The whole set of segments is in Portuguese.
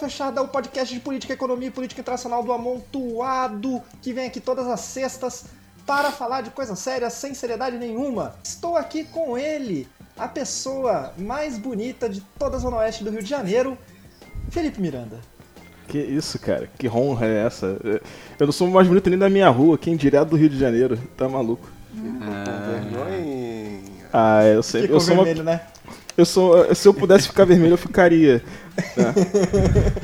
Fechada, o podcast de política, economia e política internacional do Amontoado, que vem aqui todas as sextas para falar de coisas sérias sem seriedade nenhuma. Estou aqui com ele, a pessoa mais bonita de toda a Zona Oeste do Rio de Janeiro, Felipe Miranda. Que isso, cara? Que honra é essa? Eu não sou o mais bonito nem da minha rua, quem direto do Rio de Janeiro. Tá maluco? Vergonha. Ah, eu sei. Ficou Eu sou, uma- vermelho, né? eu sou. Se eu pudesse ficar vermelho, eu ficaria.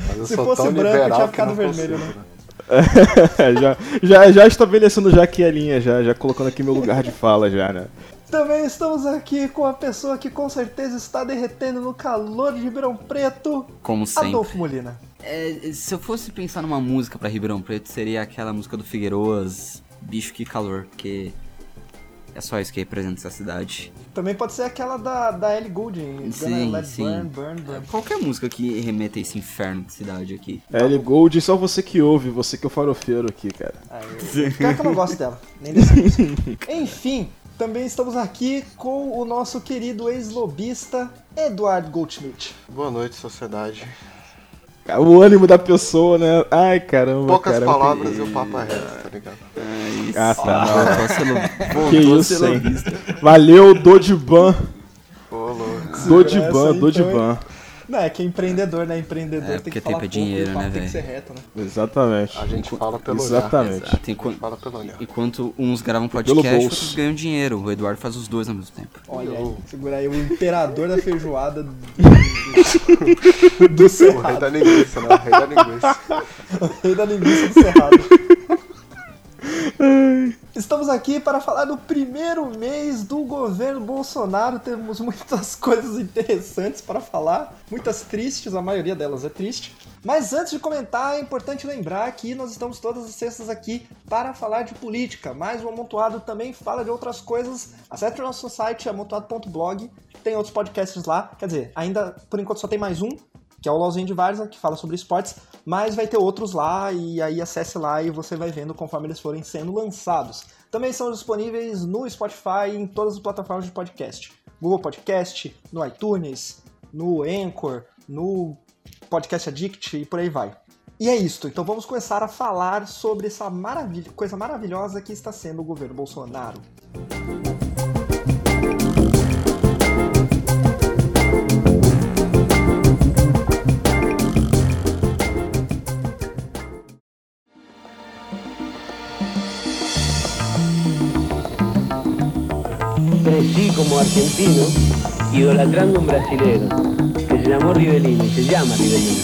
Mas eu Se fosse branco, tinha ficado vermelho, consigo, né? já, já, já estabelecendo já aqui a linha, já, já colocando aqui meu lugar de fala já, né? Também estamos aqui com a pessoa que com certeza está derretendo no calor de Ribeirão Preto, Como sempre. Adolfo Molina. É, se eu fosse pensar numa música pra Ribeirão Preto, seria aquela música do Figueiroas, Bicho Que Calor, porque é só isso que representa essa cidade. Também pode ser aquela da, da Ellie Goulding, Sim, Let sim. Burn, Burn, Burn. Qualquer música que remeta a esse inferno de cidade aqui. L Gold, só você que ouve, você que é o farofeiro aqui, cara. Ah, eu- Pior que eu não gosto dela, nem dessa música. Enfim, também estamos aqui com o nosso querido ex-lobista Eduardo Goldschmidt. Boa noite, sociedade. O ânimo da pessoa, né? Ai, caramba, Poucas cara. palavras e o papo é reto, tá ligado? É isso. Ah, tá. Lo- Que isso, hein? Valeu, Dodiban. Ô, louco. essa Dodiban, Dodiban. Não, é que é empreendedor, né? Empreendedor É, tem que falar tempo é pouco, dinheiro, o papo né, Tem que ser velho? reto, né? Exatamente. A gente fala pelo olhar. Exatamente. Gente Enquanto, fala pelo olhar. enquanto uns gravam podcast, outros ganham dinheiro. O Eduardo faz os dois ao mesmo tempo. Olha aí, segura aí, o imperador da feijoada do, do O rei Cerrado. da linguiça, né? O rei da linguiça. Rei da linguiça do Cerrado. Estamos aqui para falar do primeiro mês do governo Bolsonaro. Temos muitas coisas interessantes para falar, muitas tristes, a maioria delas é triste. Mas antes de comentar, é importante lembrar que nós estamos todas as sextas aqui para falar de política, mas o Amontoado também fala de outras coisas. Acesse o nosso site amontoado.blog, tem outros podcasts lá. Quer dizer, ainda por enquanto só tem mais um, que é o de Varsa, que fala sobre esportes, mas vai ter outros lá, e aí acesse lá e você vai vendo conforme eles forem sendo lançados. Também são disponíveis no Spotify e em todas as plataformas de podcast. Google Podcast, no iTunes, no Anchor, no Podcast Addict e por aí vai. E é isto, então vamos começar a falar sobre essa maravilha, coisa maravilhosa que está sendo o governo Bolsonaro. Crecí como argentino idolatrando un brasilero que se llamó Rivelino se llama Rivelino.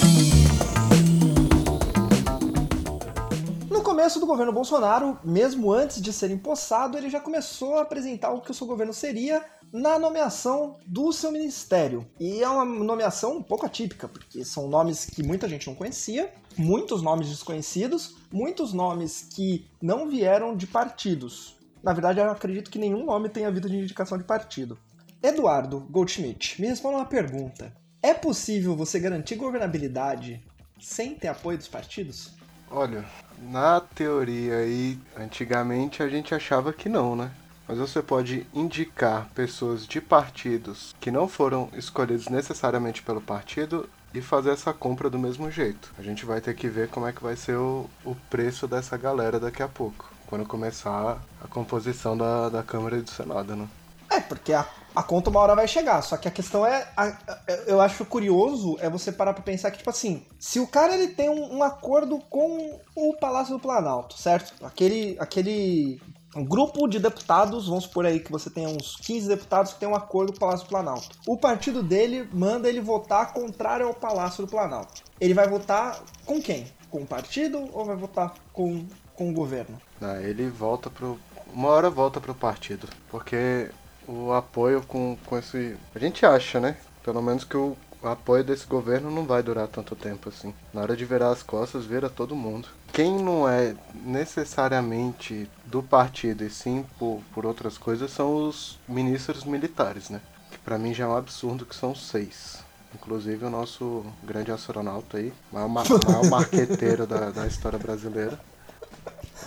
No começo do governo Bolsonaro, mesmo antes de ser empossado, ele já começou a apresentar o que o seu governo seria na nomeação do seu ministério. E é uma nomeação um pouco atípica, porque são nomes que muita gente não conhecia, muitos nomes desconhecidos, muitos nomes que não vieram de partidos. Na verdade, eu acredito que nenhum nome tenha vindo de indicação de partido. Eduardo Goldschmidt, me responda uma pergunta. É possível você garantir governabilidade sem ter apoio dos partidos? Olha, na teoria aí, antigamente a gente achava que não, né? Mas você pode indicar pessoas de partidos que não foram escolhidos necessariamente pelo partido e fazer essa compra do mesmo jeito. A gente vai ter que ver como é que vai ser o, o preço dessa galera daqui a pouco, quando começar a composição da, da Câmara do Senado, né? É, porque a, a conta uma hora vai chegar. Só que a questão é. a- a- eu acho curioso é você parar pra pensar que, tipo assim, se o cara ele tem um, um acordo com o Palácio do Planalto, certo? Aquele. aquele um grupo de deputados, vamos supor aí que você tenha uns 15 deputados que tem um acordo com o Palácio do Planalto. O partido dele manda ele votar contrário ao Palácio do Planalto. Ele vai votar com quem? Com o partido ou vai votar com, com o governo? Ele volta pro. Uma hora volta pro partido. Porque o apoio com, com esse. A gente acha, né? Pelo menos que o, apoio desse governo não vai durar tanto tempo assim. Na hora de virar as costas, vira todo mundo. Quem não é necessariamente do partido e sim por, por outras coisas são os ministros militares, né? Que pra mim já é um absurdo que são seis. Inclusive o nosso grande astronauta aí, maior, maior marqueteiro da, da história brasileira.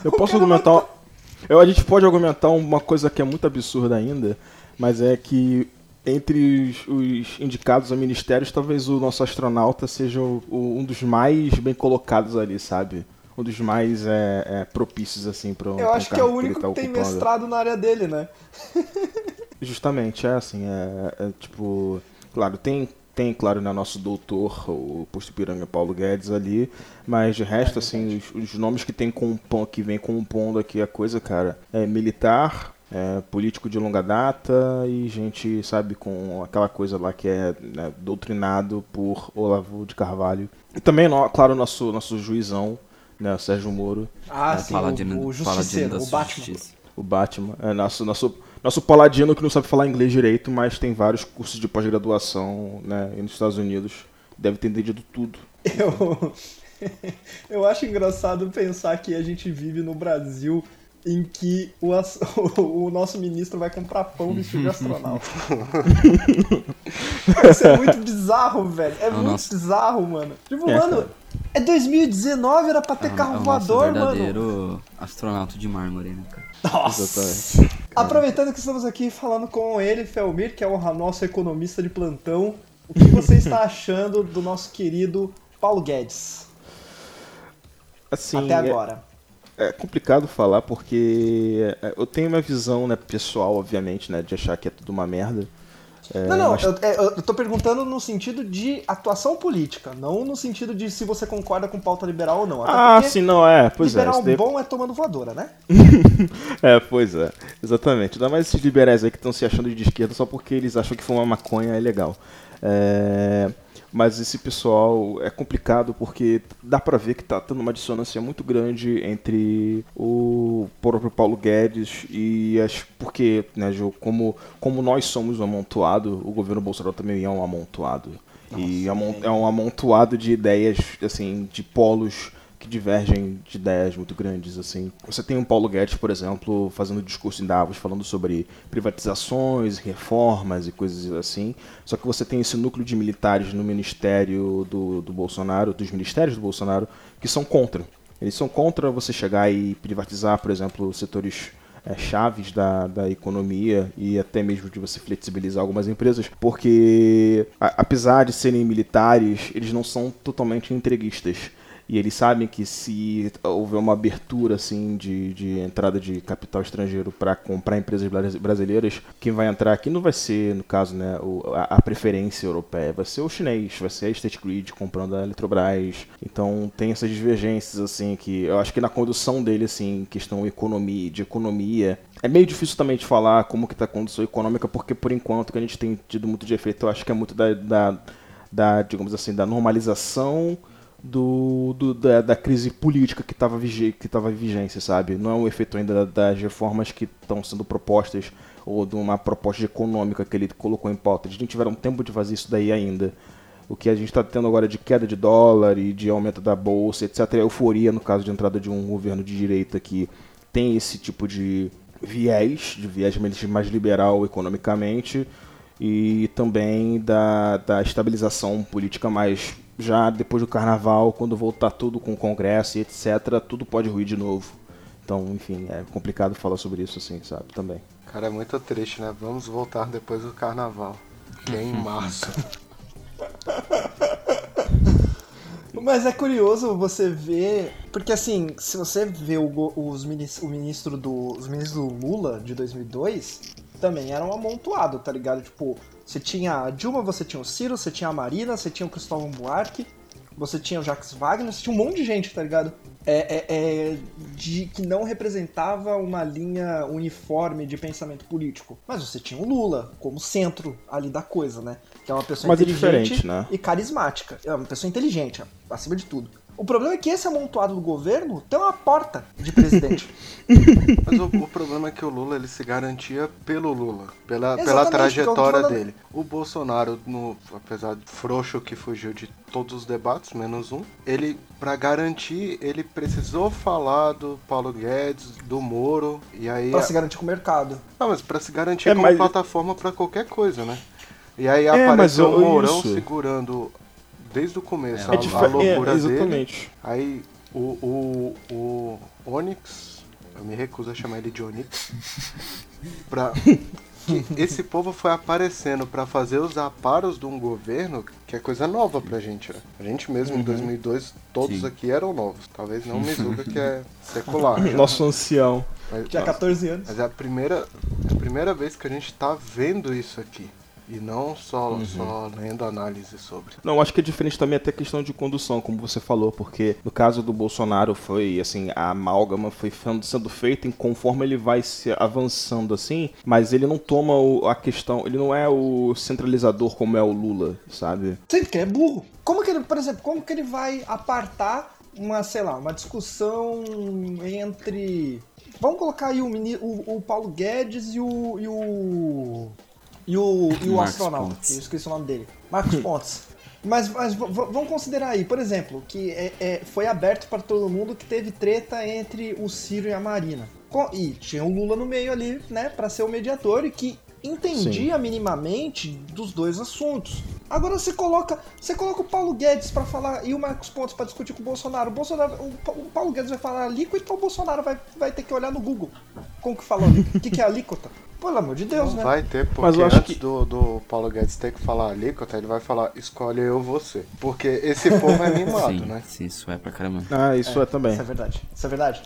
Eu posso argumentar. Eu, a gente pode argumentar uma coisa que é muito absurda ainda, mas é que entre os, os indicados a ministérios, talvez o nosso astronauta seja o, o, um dos mais bem colocados ali, sabe? Um dos mais é, é, propícios, assim, para Eu acho que é o único que, tá que tem mestrado na área dele, né? Justamente, é assim, é, é, tipo. Claro, tem, tem, claro, né, nosso doutor, o posto Piranga Paulo Guedes ali, mas de resto, é, assim, os, os, nomes que tem compom, que vem compondo aqui a coisa, cara, é militar, é, político de longa data e gente, sabe, com aquela coisa lá que é né, doutrinado por Olavo de Carvalho. E também, claro, nosso, nosso juizão, né, Sérgio Moro. Ah, é, sim, o, o Justiceiro, o Batman. Justiça. O Batman, é nosso, nosso, nosso paladino que não sabe falar inglês direito, mas tem vários cursos de pós-graduação né, nos Estados Unidos. Deve ter entendido tudo. Eu, eu acho engraçado pensar que a gente vive no Brasil em que o, o, nosso ministro vai comprar pão vestido de astronauta. Isso é muito bizarro, velho. É, muito bizarro, mano. Tipo, é, mano, cara. É 2019, era pra ter é, carro é voador, mano. verdadeiro astronauta de mármore, né, cara? Nossa. Aproveitando que estamos aqui falando com ele, Felmir, que é o nosso economista de plantão, o que você está achando do nosso querido Paulo Guedes? Assim, Até é agora. É complicado falar porque é, eu tenho uma visão né, pessoal, obviamente, né, de achar que é tudo uma merda. É, não, não, mas... eu, é, eu, tô perguntando no sentido de atuação política, não no sentido de se você concorda com pauta liberal ou não. Até ah, sim, não, é, pois liberal é. Liberal bom é tomando voadora, né? é, pois é, exatamente. Ainda mais esses liberais aí que estão se achando de esquerda só porque eles acham que fumar maconha é legal. É mas esse pessoal é complicado porque dá para ver que tá tendo uma dissonância muito grande entre o próprio Paulo Guedes e as porque, né, Ju, como como nós somos um amontoado, o governo Bolsonaro também é um amontoado. Nossa, e é um amontoado de ideias assim, de polos que divergem de ideias muito grandes, assim. Você tem o Paulo Guedes, por exemplo, fazendo discurso em Davos, falando sobre privatizações, reformas e coisas assim. Só que você tem esse núcleo de militares no ministério do, do Bolsonaro, dos ministérios do Bolsonaro, que são contra. Eles são contra você chegar e privatizar, por exemplo, setores é, chaves da, da economia e até mesmo de você flexibilizar algumas empresas, porque a, apesar de serem militares, eles não são totalmente entreguistas e eles sabem que se houver uma abertura assim de, de entrada de capital estrangeiro para comprar empresas brasileiras, quem vai entrar aqui não vai ser, no caso, né, a, a, preferência europeia, vai ser o chinês, vai ser a State Grid comprando a Eletrobras. Então tem essas divergências assim que eu acho que na condução dele assim, questão economia, de economia, é meio difícil também de falar como que está a condução econômica, porque por enquanto que a gente tem tido muito de efeito, eu acho que é muito da, da, da digamos assim, da normalização do, do da, da, crise política que estava que tava em vigência, sabe? Não é um efeito ainda das reformas que estão sendo propostas ou de uma proposta econômica que ele colocou em pauta. Eles não tiveram tempo de fazer isso daí ainda. O que a gente está tendo agora de queda de dólar e de aumento da bolsa, etc., é euforia no caso de entrada de um governo de direita que tem esse tipo de viés, de viés mais liberal economicamente, e também da, da estabilização política mais já depois do carnaval, quando voltar tudo com o congresso e etc, tudo pode ruir de novo. Então, enfim, é complicado falar sobre isso assim, sabe, também. Cara, é muito triste, né? Vamos voltar depois do carnaval, que é em março. Mas é curioso você ver, porque assim, se você vê o, os ministro, o ministro do, os ministros do Lula de 2002, também eram amontoado, tá ligado? Tipo, você tinha a Dilma, você tinha o Ciro, você tinha a Marina, você tinha o Cristóvão Buarque, você tinha o Jacques Wagner, você tinha um monte de gente, tá ligado? É, é, é, de que não representava uma linha uniforme de pensamento político. Mas você tinha o Lula como centro ali da coisa, né? Que é uma pessoa Mas é inteligente é né? e carismática. É uma pessoa inteligente, acima de tudo. O problema é que esse amontoado do governo tem uma porta de presidente. Mas o, o, problema é que o Lula ele se garantia pelo Lula, pela, pela trajetória dele. O Bolsonaro, no, apesar de frouxo que fugiu de todos os debates, menos um, ele, para garantir, ele precisou falar do Paulo Guedes, do Moro, e aí. Pra se garantir com o mercado. Não, mas pra se garantir é, como mas... plataforma para qualquer coisa, né? E aí É, mas apareceu eu- o Mourão isso. segurando desde o começo É, a, dife- a loucura é, dele. exatamente. Aí o, o, o Onyx, eu me recuso a chamar ele de Onyx, pra, que esse povo foi aparecendo pra fazer os aparos de um governo que é coisa nova pra gente. Né? A gente mesmo em 2002, todos Sim. aqui eram novos. Talvez não o Mizuga, que é secular. já. Nosso ancião. Mas, Tinha 14 anos. mas é a primeira, é a primeira vez que a gente tá vendo isso aqui. E não só, Uhum. só lendo análise sobre. Não, acho que é diferente também até questão de condução, como você falou, porque no caso do Bolsonaro foi assim, a amálgama foi sendo feita em conforme ele vai se avançando assim, mas ele não toma o- a questão, ele não é o centralizador como é o Lula, sabe? Sim, porque é burro. Como que ele, por exemplo, como que ele vai apartar uma, sei lá, uma discussão entre. Vamos colocar aí o, mini- o, o Paulo Guedes e o. e o. e o, e o Marcos astronauta. Pontes. Eu esqueci o nome dele. Marcos Pontes. Mas, mas vamos considerar aí, por exemplo, que é- é- foi aberto para todo mundo que teve treta entre o Ciro e a Marina. E tinha o Lula no meio ali, né, para ser o mediador e que entendia minimamente dos dois assuntos. Agora você coloca, você coloca o Paulo Guedes para falar e o Marcos Pontes para discutir com o Bolsonaro. O Bolsonaro, o, o Paulo Guedes vai falar alíquota, então o Bolsonaro vai, vai ter que olhar no Google. Como que alíquota? O que, que é alíquota? Pelo amor de Deus, Não né? vai ter, porque Mas eu acho antes que- do, do Paulo Guedes ter que falar alíquota, ele vai falar, escolhe eu você. Porque esse povo é mimado, sim, né? sim, isso é pra caramba. Ah, isso é, também. Isso é verdade. Isso é verdade.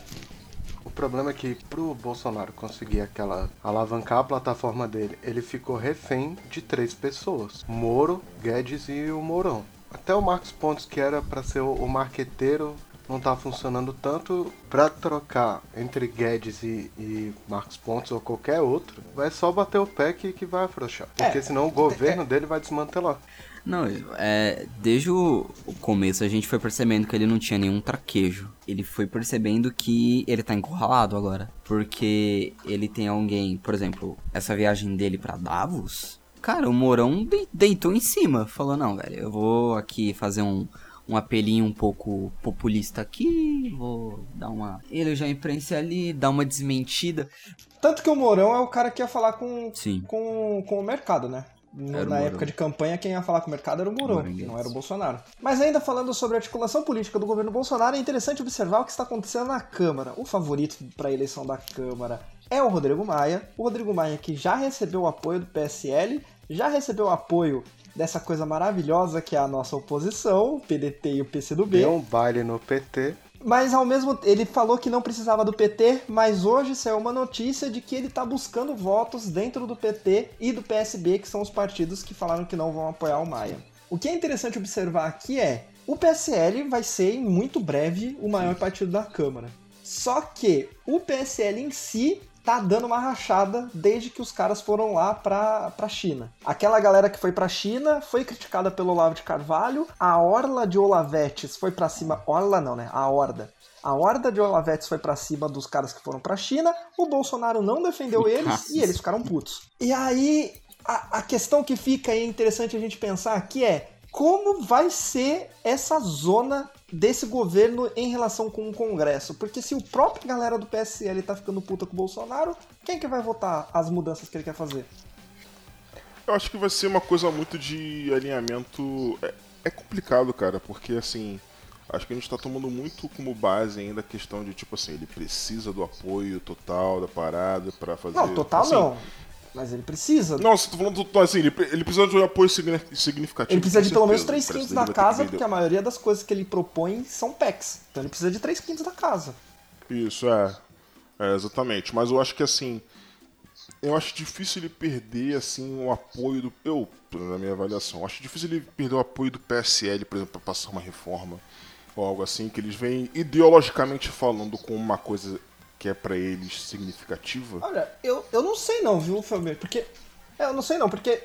O problema é que pro Bolsonaro conseguir aquela alavancar a plataforma dele, ele ficou refém de três pessoas: Moro, Guedes e o Mourão. Até o Marcos Pontes, que era pra ser o, o marqueteiro, não tá funcionando tanto. Pra trocar entre Guedes e, e Marcos Pontes ou qualquer outro, vai só bater o pé que, que vai afrouxar. Porque É, senão o governo dele vai desmantelar. Não, é, desde o, começo a gente foi percebendo que ele não tinha nenhum traquejo. Ele foi percebendo que ele tá encurralado agora. Porque ele tem alguém, por exemplo, essa viagem dele pra Davos. Cara, o Mourão de- deitou em cima. Falou: Não, velho, eu vou aqui fazer um, um apelinho um pouco populista aqui. Vou dar uma. Ele já imprensa ali, dar uma desmentida. Tanto que o Mourão é o cara que ia falar com, Sim. com, com o mercado, né? Era na época de campanha, quem ia falar com o mercado era o Mourão, não era o Bolsonaro. Mas ainda falando sobre a articulação política do governo Bolsonaro, é interessante observar o que está acontecendo na Câmara. O favorito para a eleição da Câmara é o Rodrigo Maia. O Rodrigo Maia que já recebeu o apoio do PSL, já recebeu o apoio dessa coisa maravilhosa que é a nossa oposição, o PDT e o PCdoB. Deu um baile no PT. Mas ao mesmo ele falou que não precisava do PT, mas hoje saiu uma notícia de que ele tá buscando votos dentro do PT e do PSB, que são os partidos que falaram que não vão apoiar o Maia. O que é interessante observar aqui é, o PSL vai ser em muito breve o maior partido da Câmara. Só que o PSL em si tá dando uma rachada desde que os caras foram lá pra, pra China. Aquela galera que foi pra China foi criticada pelo Olavo de Carvalho, a Orla de Olavetes foi pra cima. Orla não, né? A Horda. A horda de Olavetes foi pra cima dos caras que foram pra China, o Bolsonaro não defendeu eles Nossa. e eles ficaram putos. E aí, a, a questão que fica aí interessante a gente pensar aqui é como vai ser essa zona desse governo em relação com o Congresso? Porque se o próprio galera do PSL tá ficando puta com o Bolsonaro, quem que vai votar as mudanças que ele quer fazer? Eu acho que vai ser uma coisa muito de alinhamento. É, é complicado, cara, porque assim. Acho que a gente tá tomando muito como base ainda a questão de, tipo assim, ele precisa do apoio total da parada pra fazer. Não, total assim, não. Mas ele precisa. Não, você tá falando do- assim, ele, ele precisa de um apoio signi- significativo. Ele precisa de pelo menos certeza. 3 Parece quintos da casa, porque a maioria das coisas que ele propõe são PECs. Então ele precisa de 3 quintos da casa. Isso, é. É, exatamente. Mas eu acho que assim. Eu acho difícil ele perder assim o apoio do. Eu, na minha avaliação, acho difícil ele perder o apoio do PSL, por exemplo, para passar uma reforma ou algo assim, que eles vêm ideologicamente falando com uma coisa que é para eles significativa. Olha, eu, eu não sei não, viu, Fabio? Porque. é, Eu não sei não, porque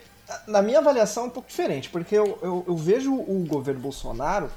na minha avaliação é um pouco diferente, porque eu, eu, eu vejo o governo Bolsonaro,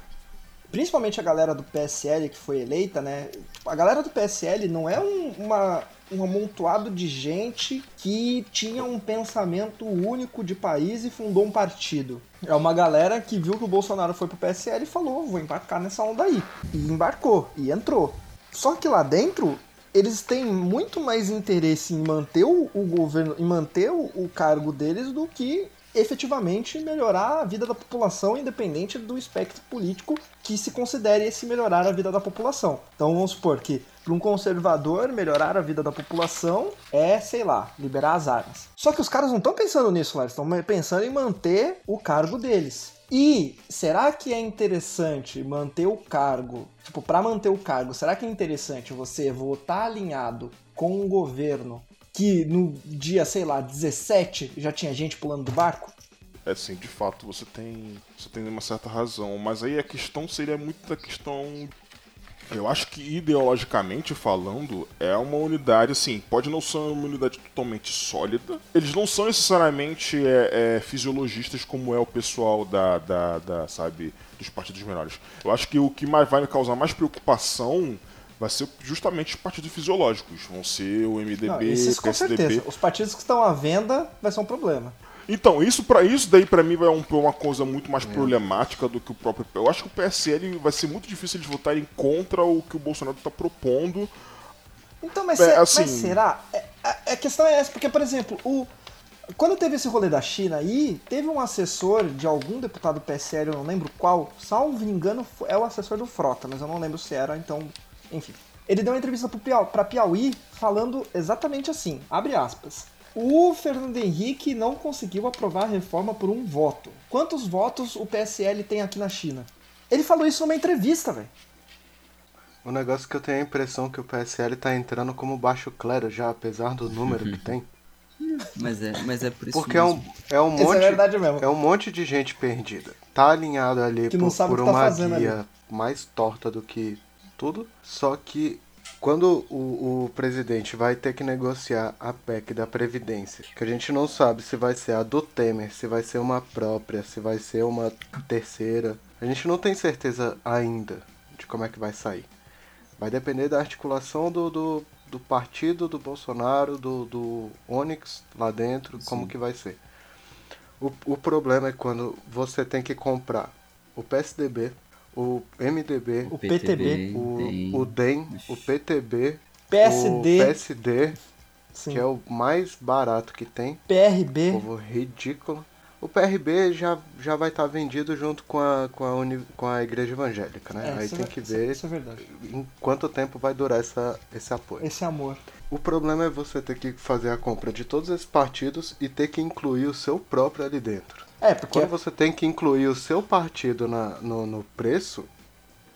principalmente a galera do PSL que foi eleita, né? A galera do PSL não é um, uma, um amontoado de gente que tinha um pensamento único de país e fundou um partido. É uma galera que viu que o Bolsonaro foi pro PSL e falou, vou embarcar nessa onda aí. E embarcou, e entrou. Só que lá dentro, eles têm muito mais interesse em manter o, o governo, em manter o, o cargo deles do que efetivamente melhorar a vida da população, independente do espectro político que se considere esse melhorar a vida da população. Então vamos supor que para um conservador melhorar a vida da população é, sei lá, liberar as armas. Só que os caras não estão pensando nisso, lá, eles estão pensando em manter o cargo deles. E será que é interessante manter o cargo? Tipo, para manter o cargo, será que é interessante você votar alinhado com um governo que no dia, sei lá, 17 já tinha gente pulando do barco? É sim, de fato, você tem, você tem uma certa razão, mas aí a questão seria muito da questão eu acho que ideologicamente falando, é uma unidade, assim, pode não ser uma unidade totalmente sólida. Eles não são necessariamente é, é, fisiologistas como é o pessoal da, da, da, sabe, dos partidos menores. Eu acho que o que mais vai me causar mais preocupação vai ser justamente os partidos fisiológicos. Vão ser o MDB, não, esses, com certeza. Os partidos que estão à venda vai ser um problema. Então, isso para isso daí para mim vai um, uma coisa muito mais é. problemática do que o próprio. Eu acho que o PSL vai ser muito difícil eles votarem contra o que o Bolsonaro está propondo. Então, mas, é, assim... mas será? É, a, a, questão é essa, porque, por exemplo, o, quando teve esse rolê da China aí, teve um assessor de algum deputado do PSL, eu não lembro qual, salvo engano, é o assessor do Frota, mas eu não lembro se era, então, enfim. Ele deu uma entrevista para Piauí falando exatamente assim, abre aspas. O Fernando Henrique não conseguiu aprovar a reforma por um voto. Quantos votos o PSL tem aqui na China? Ele falou isso numa entrevista, velho. O negócio é que eu tenho a impressão que o PSL tá entrando como baixo clero já, apesar do número que tem. Mas é, mas é por isso Porque mesmo. é um, é um é monte. é verdade mesmo. É um monte de gente perdida. Tá alinhado ali por, por tá uma guia ali. mais torta do que tudo. Só que quando o, o, presidente vai ter que negociar a PEC da Previdência, que a gente não sabe se vai ser a do Temer, se vai ser uma própria, se vai ser uma terceira, a gente não tem certeza ainda de como é que vai sair. Vai depender da articulação do, do, do partido do Bolsonaro, do, do Onyx lá dentro, Sim. como que vai ser. O, o problema é quando você tem que comprar o PSDB, o MDB, o PTB, o, o DEM, o PTB, PSD, o PSD, Sim. que é o mais barato que tem. PRB. Povo ridículo. O PRB já, já vai estar tá vendido junto com a, com, a uni, com a igreja evangélica, né? É, Aí tem é, que ver isso, é em quanto tempo vai durar essa, esse apoio. Esse amor. O problema é você ter que fazer a compra de todos esses partidos e ter que incluir o seu próprio ali dentro. É, porque. Quando você tem que incluir o seu partido na, no, no preço,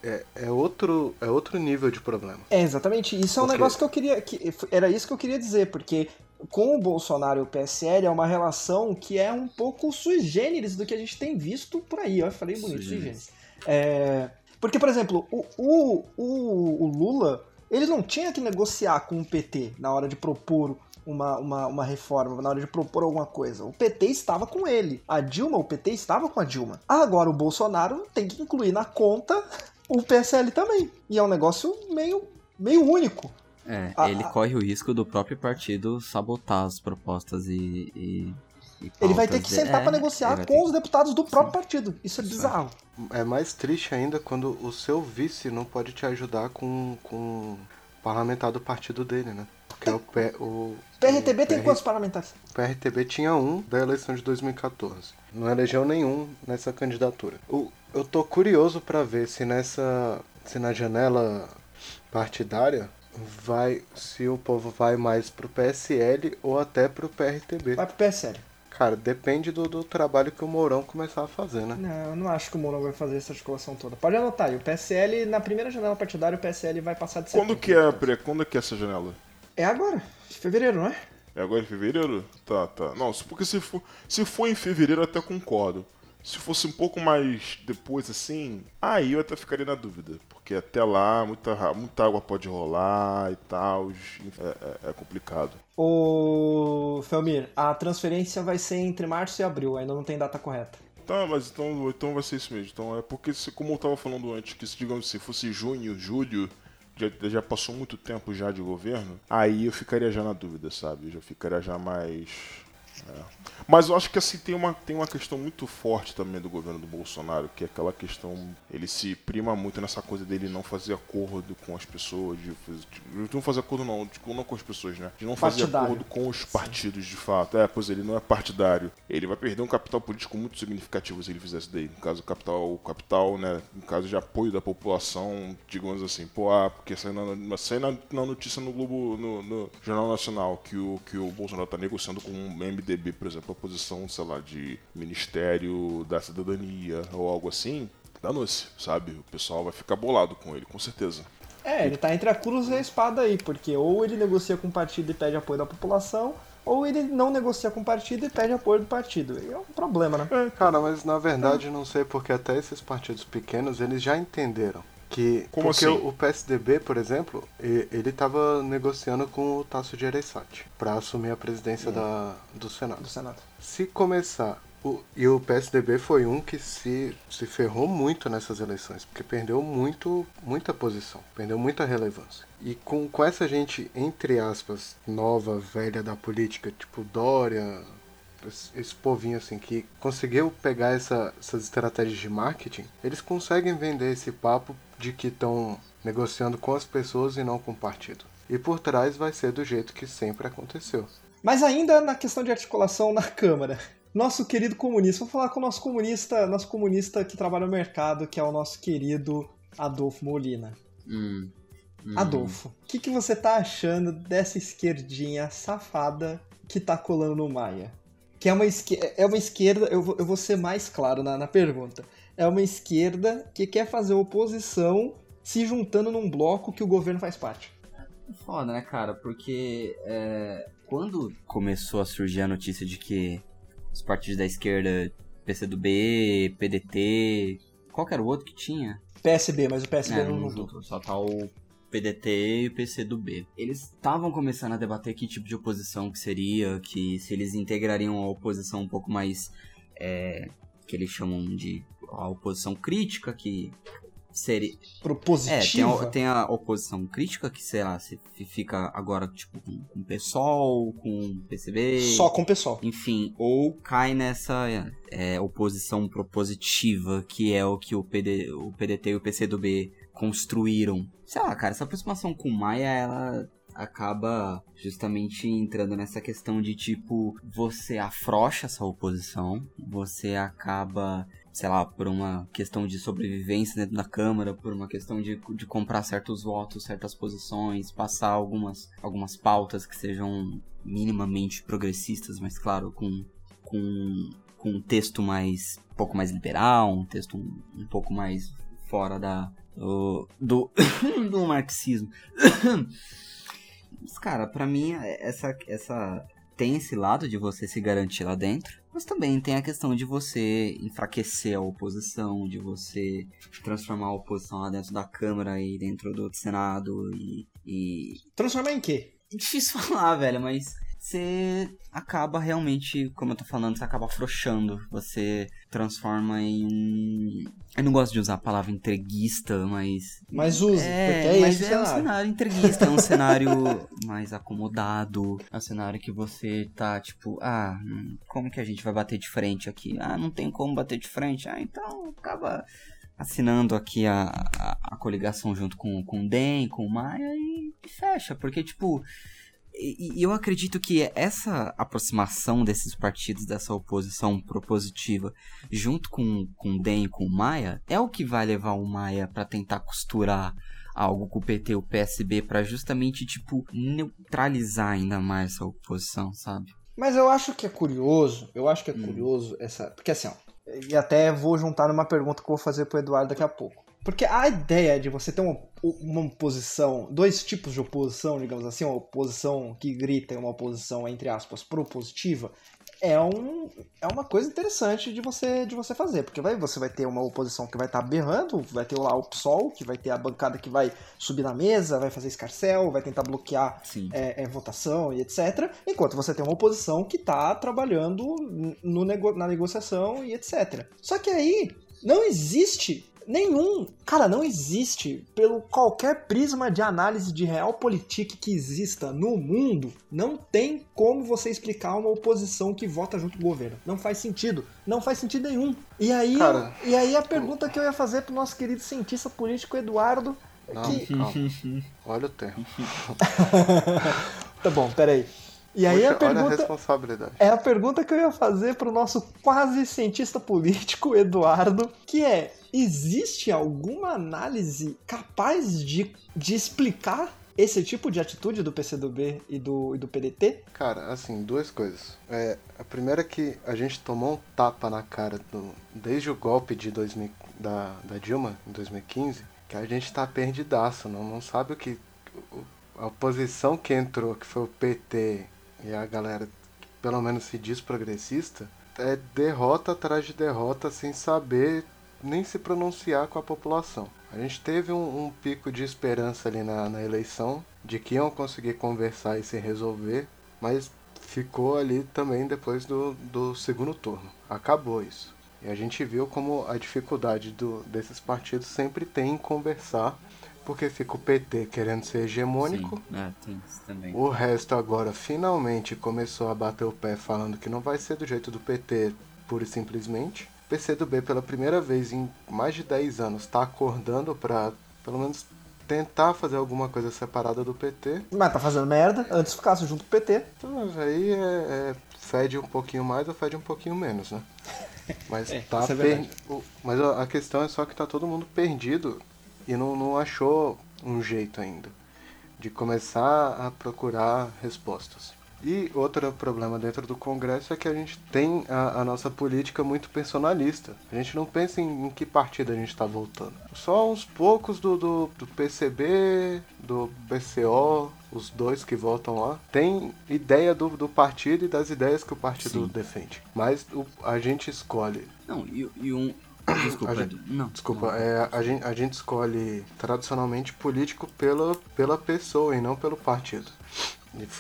é, é, outro, é outro nível de problema. É, exatamente. Isso é um negócio que eu queria. Que, era isso que eu queria dizer, porque com o Bolsonaro e o PSL é uma relação que é um pouco sui generis do que a gente tem visto por aí. Eu falei bonito, sui generis. É, porque, por exemplo, o, o, o, o Lula ele não tinha que negociar com o PT na hora de propor uma, uma, uma reforma, na hora de propor alguma coisa. O PT estava com ele. A Dilma, o PT estava com a Dilma. Agora o Bolsonaro tem que incluir na conta o PSL também. E é um negócio meio, meio único. É, a, ele a... corre o risco do próprio partido sabotar as propostas e. e, e ele vai ter que sentar é, para negociar com os deputados do próprio Sim. partido. Isso é bizarro. É mais triste ainda quando o seu vice não pode te ajudar com, com o parlamentar do partido dele, né? Porque é o, P, o PRTB tem PR... quantos parlamentares? O PRTB tinha um da eleição de 2014. Não elegeu nenhum nessa candidatura. O, eu tô curioso para ver se nessa. se na janela partidária vai. se o povo vai mais pro PSL ou até pro PRTB. Vai pro PSL. Cara, depende do, do trabalho que o Mourão começar a fazer, né? Não, eu não acho que o Mourão vai fazer essa articulação toda. Pode anotar aí, o PSL, na primeira janela partidária, o PSL vai passar de Quando que é, quando é que é essa janela? É agora, fevereiro, não é? É agora em fevereiro? Tá, tá. Não, porque se for, se for em fevereiro até concordo. Se fosse um pouco mais depois, assim, aí eu até ficaria na dúvida. Porque até lá muita, muita água pode rolar e tal. É, é, é complicado. Ô, Felmir, a transferência vai ser entre março e abril, ainda não tem data correta. Tá, mas então, então vai ser isso mesmo. Então é porque, como eu tava falando antes, que se digamos se fosse junho, julho, já, já passou muito tempo já de governo, aí eu ficaria já na dúvida, sabe? Eu já ficaria já mais Mas eu acho que assim tem uma, tem uma questão muito forte também do governo do Bolsonaro, que é aquela questão. Ele se prima muito nessa coisa dele não fazer acordo com as pessoas, de, de, não fazer acordo não, de, não com as pessoas, né? De não fazer Partidário. acordo com os partidos de fato. É, pois ele não é partidário. Ele vai perder um capital político muito significativo se ele fizesse daí. No caso, capital, capital, né? No caso de apoio da população, digamos assim, pô, ah, porque saiu na, saiu na, na notícia no Globo, no, no Jornal Nacional, que o, que o Bolsonaro tá negociando com o MDB, por exemplo, a posição, sei lá, de Ministério da Cidadania ou algo assim, danou-se, sabe? O pessoal vai ficar bolado com ele, com certeza. É, ele tá entre a cruz e a espada aí, porque ou ele negocia com o partido e pede apoio da população, ou ele não negocia com o partido e pede apoio do partido. E é um problema, né? Cara, mas na verdade não sei porque até esses partidos pequenos eles já entenderam que Como porque assim? o PSDB, por exemplo, ele estava negociando com o Tasso Gereissati para assumir a presidência da, do Senado. Do Senado. Se começar. O, e o PSDB foi um que se, se ferrou muito nessas eleições, porque perdeu muito, muita posição, perdeu muita relevância. E com, com essa gente, entre aspas, nova, velha da política, tipo Dória, esse, povinho assim, que conseguiu pegar essa- essas estratégias de marketing, eles conseguem vender esse papo de que estão negociando com as pessoas e não com o partido. E por trás vai ser do jeito que sempre aconteceu. Mas ainda na questão de articulação na Câmara. Nosso querido comunista, vou falar com o nosso comunista, nosso comunista que trabalha no mercado, que é o nosso querido Adolfo Molina. Hum. Hum. Adolfo, o que, que você tá achando dessa esquerdinha safada que tá colando no Maia? Que é uma, é uma esquerda, eu vou, eu vou ser mais claro na, na pergunta. É uma esquerda que quer fazer oposição se juntando num bloco que o governo faz parte. Foda, né, cara? Porque é, quando começou a surgir a notícia de que os partidos da esquerda, PCdoB, PDT, qual era o outro que tinha? PSB, mas o PSB É, não não juntou. juntou, só tá o PDT e o PCdoB. Eles estavam começando a debater que tipo de oposição que seria, que se eles integrariam a oposição um pouco mais, é, que eles chamam de a oposição crítica, que seria, é, tem Propositiva. a, tem a oposição crítica, que, sei lá, se fica agora, tipo, com, com o PSOL, com o PCB. Só com o pessoal. Enfim, ou cai nessa é, oposição propositiva, que é o que o, PD, o PDT e o PCdoB construíram. Sei lá, cara, essa aproximação com Maia, ela acaba justamente entrando nessa questão de tipo, você afrouxa essa oposição, você acaba sei lá, por uma questão de sobrevivência dentro da Câmara, por uma questão de, de comprar certos votos, certas posições, passar algumas, algumas pautas que sejam minimamente progressistas, mas claro, com, com, com um texto mais, um pouco mais liberal, um texto um, um pouco mais fora da, do, do, do marxismo. Mas, cara, pra mim, essa, essa tem esse lado de você se garantir lá dentro, mas também tem a questão de você enfraquecer a oposição, de você transformar a oposição lá dentro da Câmara e dentro do Senado e. e... Transformar em quê? É difícil falar, velho, mas você acaba realmente, como eu tô falando, você acaba afrouxando. Você transforma em. Eu não gosto de usar a palavra entreguista, mas. Mas use, porque É, é mas esse é um cenário. cenário entreguista, é um cenário mais acomodado, é um cenário que você tá tipo, ah, como que a gente vai bater de frente aqui? Ah, não tem como bater de frente, ah, então acaba assinando aqui a, a, a coligação junto com, com o DEM, com o Maia e fecha, porque tipo. E, e eu acredito que essa aproximação desses partidos, dessa oposição propositiva, junto com, com o DEM e com o Maia, é o que vai levar o Maia para tentar costurar algo com o PT e o PSB para justamente, tipo, neutralizar ainda mais essa oposição, sabe? Mas eu acho que é curioso, eu acho que é Hum. curioso essa. Porque assim, ó, e até vou juntar numa pergunta que eu vou fazer pro Eduardo daqui a pouco. Porque a ideia de você ter uma, uma oposição, dois tipos de oposição, digamos assim, uma oposição que grita e uma oposição, entre aspas, propositiva, é, um, é uma coisa interessante de você, de você fazer. Porque vai, você vai ter uma oposição que vai estar berrando, vai ter lá o PSOL, que vai ter a bancada que vai subir na mesa, vai fazer escarcel, vai tentar bloquear Sim. é, é, votação e etc. Enquanto você tem uma oposição que está trabalhando no nego- na negociação e etc. Só que aí não existe Nenhum. Cara, não existe, pelo qualquer prisma de análise de realpolitik que exista no mundo, não tem como você explicar uma oposição que vota junto com o governo. Não faz sentido. Não faz sentido nenhum. E aí, Cara, e aí a pergunta que eu ia fazer pro nosso querido cientista político Eduardo. Não, que... calma. Olha o tempo. Tá bom, peraí. E aí a Puxa, a pergunta. responsabilidade. É a pergunta que eu ia fazer pro nosso quase cientista político, Eduardo, que é: existe alguma análise capaz de, de explicar esse tipo de atitude do PCdoB e do, e do PDT? Cara, assim, duas coisas. É, a primeira é que a gente tomou um tapa na cara do- desde o golpe de 2000, da, da Dilma, em 2015, que a gente tá perdidaço, não, não sabe o que. o- a oposição que entrou, que foi o PT e a galera pelo menos se diz progressista, é derrota atrás de derrota sem saber nem se pronunciar com a população. A gente teve um, um pico de esperança ali na, na eleição, de que iam conseguir conversar e se resolver, mas ficou ali também depois do, do segundo turno. Acabou isso. E a gente viu como a dificuldade do, desses partidos sempre tem em conversar, porque fica o PT querendo ser hegemônico, Sim, é, tem isso também. o resto agora finalmente começou a bater o pé falando que não vai ser do jeito do PT, pura e simplesmente. O PCdoB pela primeira vez em mais de 10 anos está acordando para pelo menos tentar fazer alguma coisa separada do PT. Mas tá fazendo merda, antes ficasse junto com o PT. Então, aí é, é, fede um pouquinho mais ou fede um pouquinho menos, né? Mas É, tá é per- Mas a questão é só que tá todo mundo perdido e não, não achou um jeito ainda de começar a procurar respostas. E outro problema dentro do Congresso é que a gente tem a, a nossa política muito personalista. A gente não pensa em, em que partido a gente está voltando. Só uns poucos do, do, do PCB, do PCO, os dois que votam lá, tem ideia do, do partido e das ideias que o partido Sim. defende. Mas o- a gente escolhe Não, e, e um. Desculpa, A gente-. Não. Desculpa, não. é, a, gente, a gente escolhe tradicionalmente político pela, pela pessoa e não pelo partido.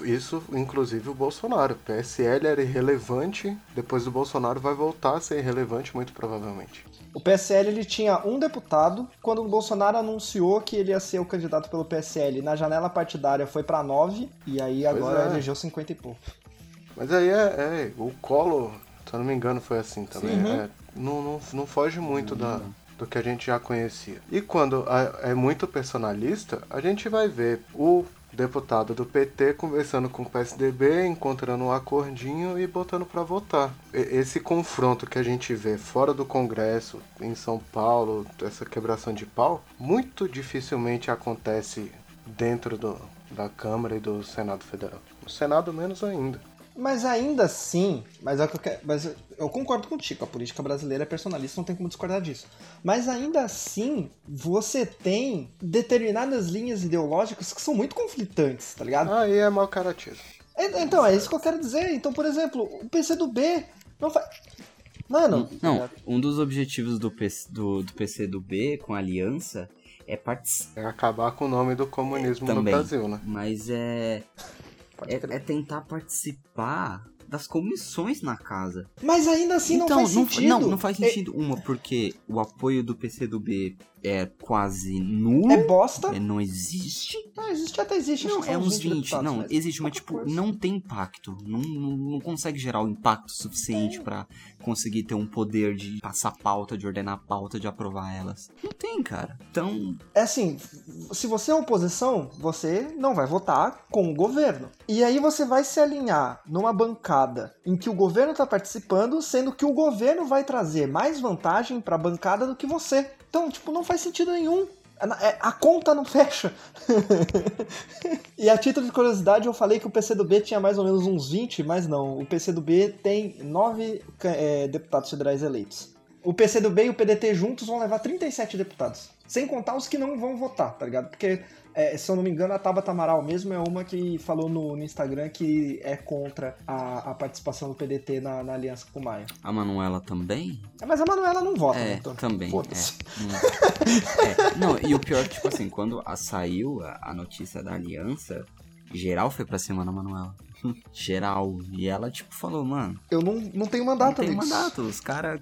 Isso, inclusive, o Bolsonaro. O PSL era irrelevante, depois do Bolsonaro vai voltar a ser irrelevante, muito provavelmente. O PSL ele tinha um deputado. Quando o Bolsonaro anunciou que ele ia ser o candidato pelo PSL na janela partidária foi pra 9 e aí agora é. elegeu 50 e pouco. Mas aí é, é, o Collor, se eu não me engano, foi assim também. Sim. É, não, não, não foge muito da, do que a gente já conhecia. E quando a- é muito personalista, a gente vai ver o deputado do PT conversando com o PSDB, encontrando um acordinho e botando pra votar. E- Esse confronto que a gente vê fora do Congresso, em São Paulo, essa quebração de pau, muito dificilmente acontece dentro do, da Câmara e do Senado Federal. No Senado menos ainda. Mas ainda assim, mas, é o que eu, quero- mas eu- concordo contigo, a política brasileira é personalista, não tem como discordar disso. Mas ainda assim, você tem determinadas linhas ideológicas que são muito conflitantes, tá ligado? Aí é mau caratismo. É- Então, é isso que eu quero dizer. Então, por exemplo, o PCdoB não faz. Mano, Não, um dos objetivos do, PC, do, do PC do B com a aliança é participar. É acabar com o nome do comunismo no Também. Brasil, né? Mas é, Pode é. É tentar participar das comissões na casa. Mas ainda assim então, não faz sentido. Não, não faz É- sentido. Uma, porque o apoio do PC do B é quase nulo. É, bosta. é, não existe. Não, existe, até existe. Não, é uns 20. deputados, não, mas existe, mas tipo, coisa. não tem impacto. Não, não, não consegue gerar o impacto suficiente pra conseguir ter um poder de passar pauta, de ordenar pauta, de aprovar elas. Não tem, cara. Então, É assim, se você é oposição, você não vai votar com o governo. E aí você vai se alinhar numa bancada em que o governo está participando, sendo que o governo vai trazer mais vantagem para a bancada do que você. Então, tipo, não faz sentido nenhum. A- é- A conta não fecha. e a título de curiosidade, eu falei que o PCdoB tinha mais ou menos uns 20, mas não. O PCdoB tem 9 deputados federais eleitos. O PCdoB e o PDT juntos vão levar 37 deputados. Sem contar os que não vão votar, tá ligado? Porque, é, se eu não me engano, a Tabata Amaral mesmo é uma que falou no, no Instagram que é contra a, a participação do PDT na, na aliança com o Maia. a Manuela também? Mas a Manuela não vota, É, né? Então, também. Foda-se. É. É, Não, e o pior, tipo assim, quando a- saiu a, a notícia da aliança, geral foi pra cima da Manuela. geral. E ela, tipo, falou, mano, Eu não, não tenho não mandato, tem amigos. mandato. Os caras